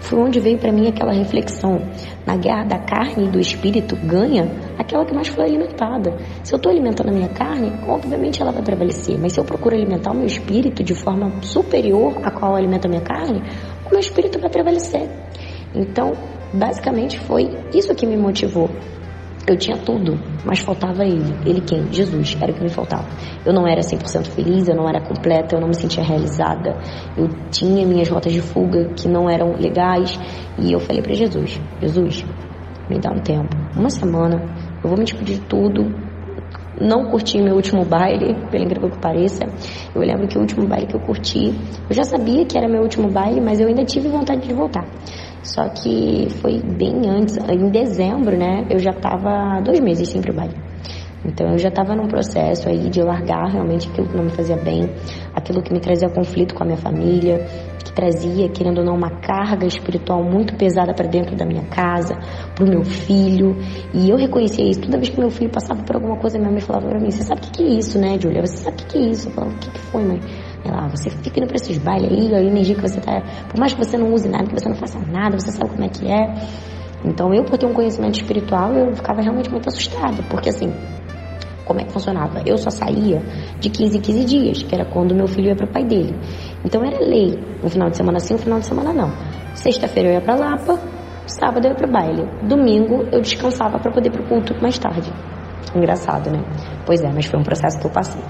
Foi onde veio para mim aquela reflexão. Na guerra da carne e do espírito ganha aquela que mais foi alimentada. Se eu estou alimentando a minha carne, obviamente ela vai prevalecer. Mas se eu procuro alimentar o meu espírito de forma superior a qual alimenta a minha carne, o meu espírito vai prevalecer. Então, basicamente foi isso que me motivou eu tinha tudo, mas faltava ele. Ele quem? Jesus, era o que me faltava. Eu não era 100% feliz, eu não era completa, eu não me sentia realizada. Eu tinha minhas rotas de fuga que não eram legais. E eu falei para Jesus: Jesus, me dá um tempo, uma semana, eu vou me despedir de tudo. Não curti meu último baile, pelo incrível que pareça. Eu lembro que o último baile que eu curti, eu já sabia que era meu último baile, mas eu ainda tive vontade de voltar. Só que foi bem antes, em dezembro, né? Eu já estava dois meses sem pro baile. Então eu já estava num processo aí de largar realmente aquilo que não me fazia bem, aquilo que me trazia conflito com a minha família, que trazia, querendo ou não, uma carga espiritual muito pesada para dentro da minha casa, para o meu filho. E eu reconhecia isso. Toda vez que meu filho passava por alguma coisa, minha mãe falava para mim: Você sabe o que é isso, né, Julia? Você sabe o que é isso? Eu falava: O que foi, mãe? Ela, ah, você fica indo pra esses bailes aí, a energia que você tá. Por mais que você não use nada, que você não faça nada, você sabe como é que é. Então eu, por ter um conhecimento espiritual, eu ficava realmente muito assustada, porque assim, como é que funcionava? Eu só saía de 15 em 15 dias, que era quando meu filho ia para o pai dele. Então era lei, um final de semana sim, um final de semana não. Sexta-feira eu ia para Lapa, sábado eu ia para baile. Domingo eu descansava para poder ir pro culto mais tarde. Engraçado, né? Pois é, mas foi um processo que eu passei.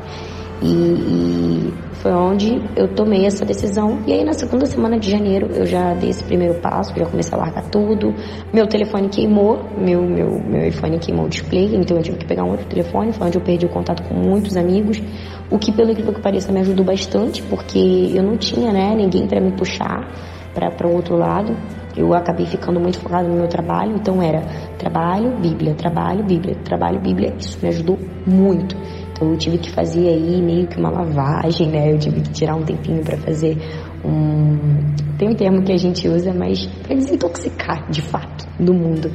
E, e, foi onde eu tomei essa decisão. E aí na segunda semana de janeiro eu já dei esse primeiro passo, já comecei a largar tudo. Meu telefone queimou, meu, meu, meu iPhone queimou o display, então eu tive que pegar um outro telefone, foi onde eu perdi o contato com muitos amigos. O que pelo incrível que pareça me ajudou bastante, porque eu não tinha né, ninguém para me puxar para o outro lado. Eu acabei ficando muito focado no meu trabalho, então era trabalho, Bíblia, trabalho, Bíblia, trabalho, Bíblia. Isso me ajudou muito. Então eu tive que fazer aí meio que uma lavagem, né? Eu tive que tirar um tempinho para fazer um. Tem um termo que a gente usa, mas para desintoxicar de fato do mundo.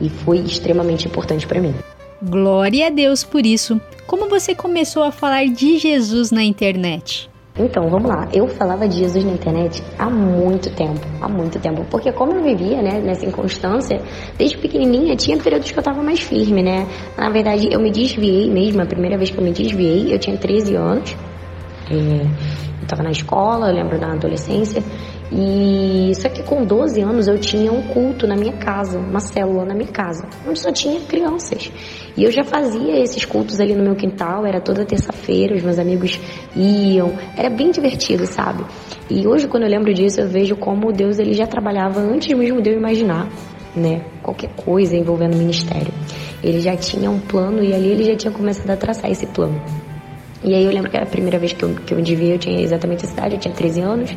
E foi extremamente importante para mim. Glória a Deus por isso. Como você começou a falar de Jesus na internet? Então, vamos lá. Eu falava de Jesus na internet há muito tempo, há muito tempo. Porque como eu vivia, né, nessa inconstância, desde pequenininha tinha períodos que eu tava mais firme, né? Na verdade, eu me desviei mesmo, a primeira vez que eu me desviei, eu tinha 13 anos. É, eu tava na escola, eu lembro na adolescência, e só que com 12 anos eu tinha um culto na minha casa, uma célula na minha casa, onde só tinha crianças. E eu já fazia esses cultos ali no meu quintal, era toda terça-feira, os meus amigos iam, era bem divertido, sabe? E hoje quando eu lembro disso, eu vejo como Deus ele já trabalhava antes mesmo de eu imaginar, né, qualquer coisa envolvendo o ministério. Ele já tinha um plano e ali ele já tinha começado a traçar esse plano. E aí eu lembro que a primeira vez que eu, que eu me devia, eu tinha exatamente essa idade, eu tinha 13 anos.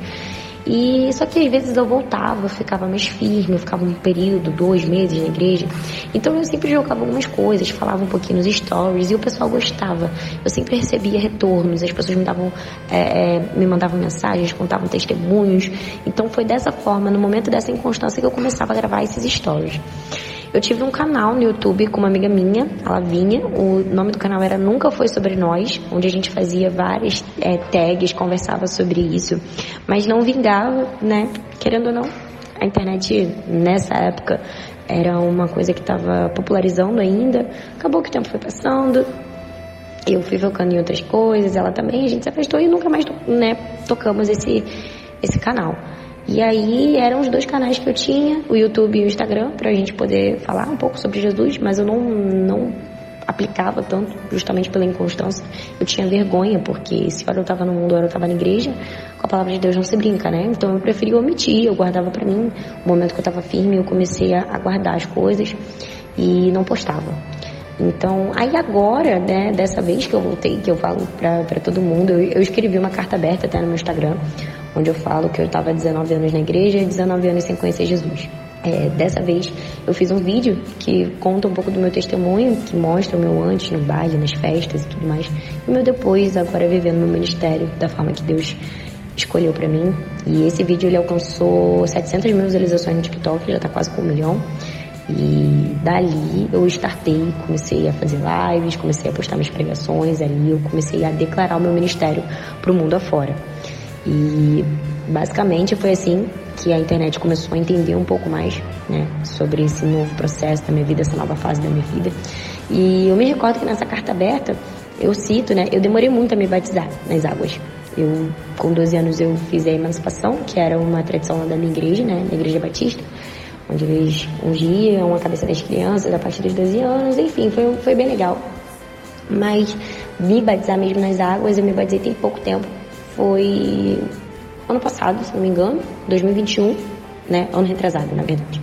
E só que às vezes eu voltava, eu ficava mais firme, eu ficava um período, dois meses na igreja. Então eu sempre jogava algumas coisas, falava um pouquinho nos stories e o pessoal gostava. Eu sempre recebia retornos, as pessoas me davam, é, me mandavam mensagens, contavam testemunhos. Então foi dessa forma, no momento dessa inconstância, que eu começava a gravar esses stories. Eu tive um canal no YouTube com uma amiga minha, a Lavinha. O nome do canal era Nunca Foi Sobre Nós, onde a gente fazia várias é, tags, conversava sobre isso, mas não vingava, né? Querendo ou não, a internet nessa época era uma coisa que estava popularizando ainda. Acabou que o tempo foi passando, eu fui focando em outras coisas, ela também, a gente se afastou e nunca mais né, tocamos esse, esse canal. E aí eram os dois canais que eu tinha, o YouTube e o Instagram, para a gente poder falar um pouco sobre Jesus, mas eu não, não aplicava tanto, justamente pela inconstância. Eu tinha vergonha, porque se hora eu estava no mundo, hora eu estava na igreja, com a palavra de Deus não se brinca, né? Então eu preferi omitir, eu guardava para mim. O momento que eu estava firme, eu comecei a, guardar as coisas e não postava. Então, aí agora, né, dessa vez que eu voltei, que eu falo para todo mundo, eu, eu, escrevi uma carta aberta até no meu Instagram, onde eu falo que eu estava 19 anos na igreja e 19 anos sem conhecer Jesus. É, dessa vez eu fiz um vídeo que conta um pouco do meu testemunho, que mostra o meu antes no baile, nas festas e tudo mais, e o meu depois, agora vivendo no ministério, da forma que Deus escolheu para mim. E esse vídeo ele alcançou 700 mil visualizações no TikTok, já tá quase com um milhão. E dali eu startei, comecei a fazer lives, comecei a postar minhas pregações ali, eu comecei a declarar o meu ministério para o mundo afora. E basicamente foi assim que a internet começou a entender um pouco mais né, sobre esse novo processo da minha vida, essa nova fase da minha vida. E eu me recordo que nessa carta aberta eu cito, né, eu demorei muito a me batizar nas águas. Eu, com 12 anos, eu fiz a emancipação, que era uma tradição lá da minha igreja, né, na Igreja Batista, onde eles ungiam a cabeça das crianças a partir dos 12 anos, enfim, foi, foi bem legal. Mas me batizar mesmo nas águas, eu me batizei tem pouco tempo, foi ano passado, se não me engano, 2021, né? Ano retrasado, na verdade.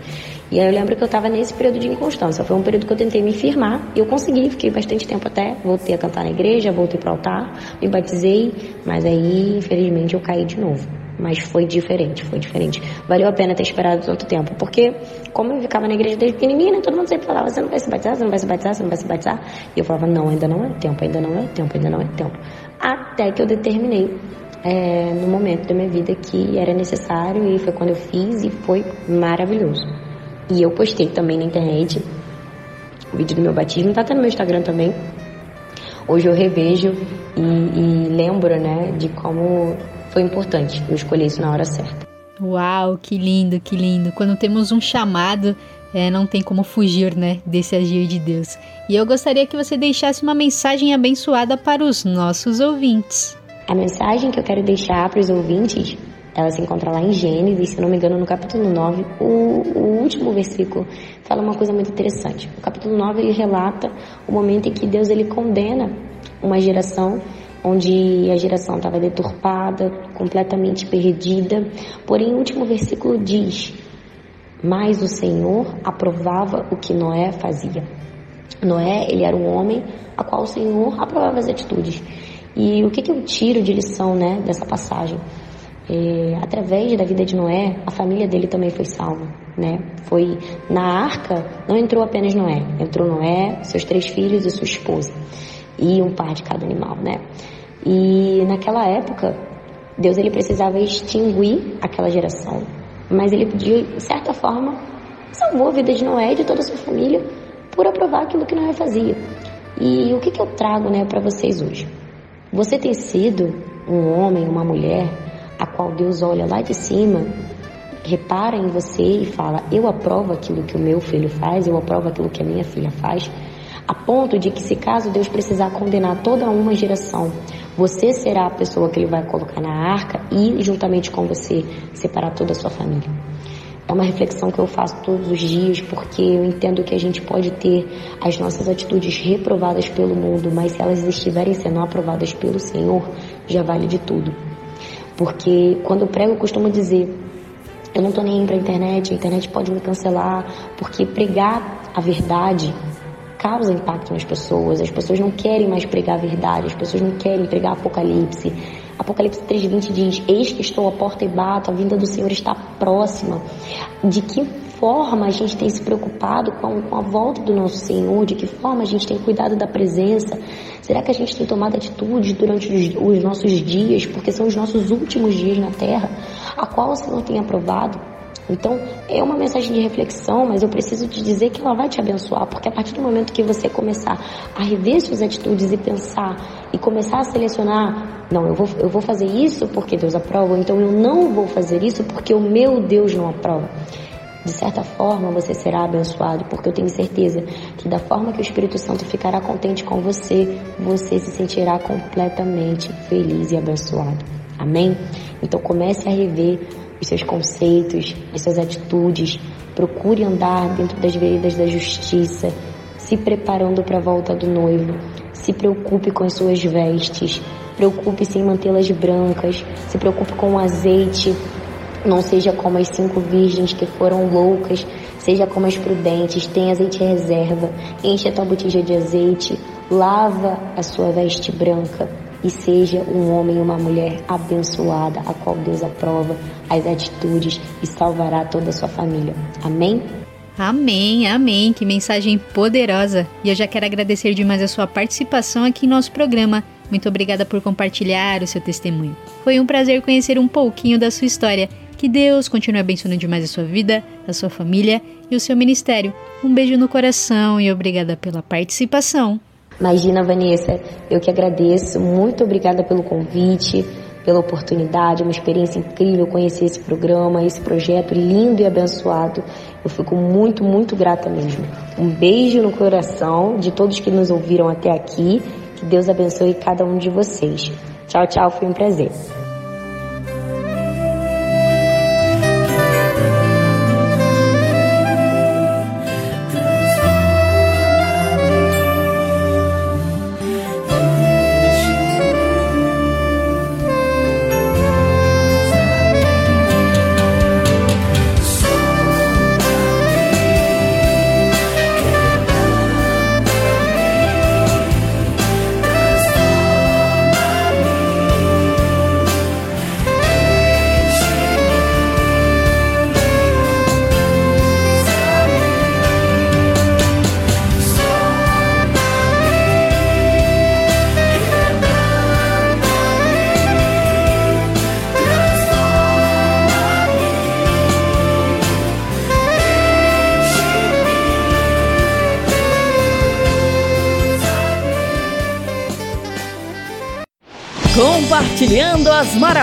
E aí eu lembro que eu estava nesse período de inconstância. Foi um período que eu tentei me firmar e eu consegui, fiquei bastante tempo até. Voltei a cantar na igreja, voltei para o altar, me batizei, mas aí, infelizmente, eu caí de novo. Mas foi diferente, foi diferente. Valeu a pena ter esperado tanto tempo, porque como eu ficava na igreja desde pequenininha, todo mundo sempre falava, você não vai se batizar, você não vai se batizar, você não vai se batizar. E eu falava, não, ainda não é tempo, ainda não é tempo, ainda não é tempo. Até que eu determinei é, no momento da minha vida que era necessário e foi quando eu fiz e foi maravilhoso. E eu postei também na internet o vídeo do meu batismo, tá até no meu Instagram também, hoje eu revejo e, e lembro, né, de como foi importante eu escolher isso na hora certa. Uau, que lindo, que lindo. Quando temos um chamado, é, não tem como fugir, né, desse agir de Deus. E eu gostaria que você deixasse uma mensagem abençoada para os nossos ouvintes. A mensagem que eu quero deixar para os ouvintes, ela se encontra lá em Gênesis, se não me engano, no capítulo 9. O, o último versículo fala uma coisa muito interessante. O capítulo 9 ele relata o momento em que Deus ele condena uma geração onde a geração estava deturpada, completamente perdida. Porém, o último versículo diz: Mas o Senhor aprovava o que Noé fazia. Noé, ele era um homem a qual o Senhor aprovava as atitudes. E o que, que eu tiro de lição né, dessa passagem? É, através da vida de Noé, a família dele também foi salva, né? Foi na arca, não entrou apenas Noé, entrou Noé, seus três filhos e sua esposa e um par de cada animal, né? E naquela época, Deus ele precisava extinguir aquela geração, mas ele de certa forma salvou a vida de Noé e de toda a sua família por aprovar aquilo que Noé fazia. E o que, que eu trago, né, para vocês hoje? Você tem sido um homem, uma mulher, a qual Deus olha lá de cima, repara em você e fala: Eu aprovo aquilo que o meu filho faz, eu aprovo aquilo que a minha filha faz, a ponto de que, se caso Deus precisar condenar toda uma geração, você será a pessoa que ele vai colocar na arca e, juntamente com você, separar toda a sua família. É uma reflexão que eu faço todos os dias porque eu entendo que a gente pode ter as nossas atitudes reprovadas pelo mundo, mas se elas estiverem sendo aprovadas pelo Senhor, já vale de tudo. Porque quando eu prego, eu costumo dizer: eu não estou nem indo para a internet, a internet pode me cancelar, porque pregar a verdade causa impacto nas pessoas. As pessoas não querem mais pregar a verdade, as pessoas não querem pregar Apocalipse. Apocalipse 3,20 diz: Eis que estou à porta e bato, a vinda do Senhor está próxima. De que forma a gente tem se preocupado com, a volta do nosso Senhor? De que forma a gente tem cuidado da presença? Será que a gente tem tomado atitudes durante os, os nossos dias, porque são os nossos últimos dias na terra, a qual o Senhor tem aprovado? Então, é uma mensagem de reflexão, mas eu preciso te dizer que ela vai te abençoar, porque a partir do momento que você começar a rever suas atitudes e pensar e começar a selecionar, não, eu vou, eu vou fazer isso porque Deus aprova, então eu não vou fazer isso porque o meu Deus não aprova. De certa forma, você será abençoado, porque eu tenho certeza que da forma que o Espírito Santo ficará contente com você, você se sentirá completamente feliz e abençoado. Amém? Então comece a rever seus conceitos, as suas atitudes. Procure andar dentro das veredas da justiça, se preparando para a volta do noivo. Se preocupe com as suas vestes. Preocupe-se em mantê-las brancas. Se preocupe com o azeite. Não seja como as cinco virgens que foram loucas. Seja como as prudentes. Tenha azeite reserva. Enche a tua botija de azeite. Lava a sua veste branca e seja um homem e uma mulher abençoada, a qual Deus aprova as atitudes e salvará toda a sua família. Amém? Amém, amém. Que mensagem poderosa. E eu já quero agradecer demais a sua participação aqui em nosso programa. Muito obrigada por compartilhar o seu testemunho. Foi um prazer conhecer um pouquinho da sua história. Que Deus continue abençoando demais a sua vida, a sua família e o seu ministério. Um beijo no coração e obrigada pela participação. Imagina, Vanessa, eu que agradeço. Muito obrigada pelo convite, pela oportunidade, uma experiência incrível conhecer esse programa, esse projeto lindo e abençoado. Eu fico muito, muito grata mesmo. Um beijo no coração de todos que nos ouviram até aqui. Que Deus abençoe cada um de vocês. Tchau, tchau, foi um prazer.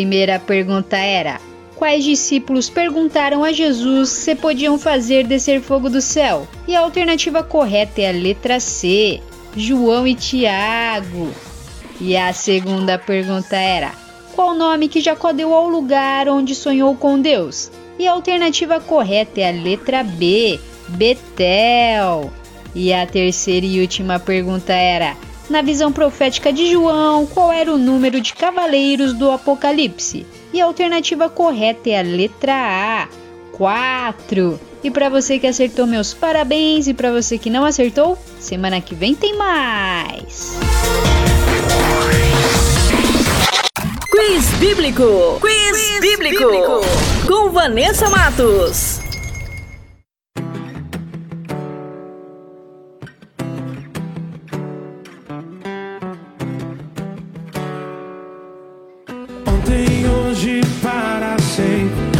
Primeira pergunta era: quais discípulos perguntaram a Jesus se podiam fazer descer fogo do céu? E a alternativa correta é a letra C, João e Tiago. E a segunda pergunta era: qual nome que Jacó deu ao lugar onde sonhou com Deus? E a alternativa correta é a letra B, Betel. E a terceira e última pergunta era: na visão profética de João, qual era o número de cavaleiros do Apocalipse? E a alternativa correta é a letra A, 4. E para você que acertou, meus parabéns. E para você que não acertou, semana que vem tem mais. Quiz Bíblico. Quiz, Quiz bíblico. bíblico. Com Vanessa Matos. ontem, hoje para sempre.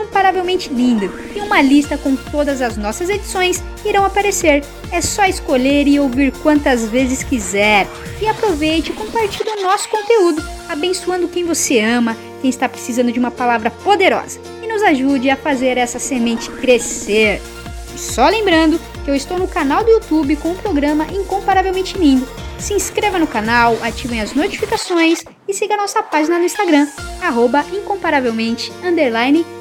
Incomparavelmente Lindo e uma lista com todas as nossas edições irão aparecer. É só escolher e ouvir quantas vezes quiser. E aproveite e compartilhe o nosso conteúdo, abençoando quem você ama, quem está precisando de uma palavra poderosa. E nos ajude a fazer essa semente crescer. E só lembrando que eu estou no canal do YouTube com o programa Incomparavelmente Lindo. Se inscreva no canal, ativem as notificações e siga nossa página no Instagram, incomparavelmente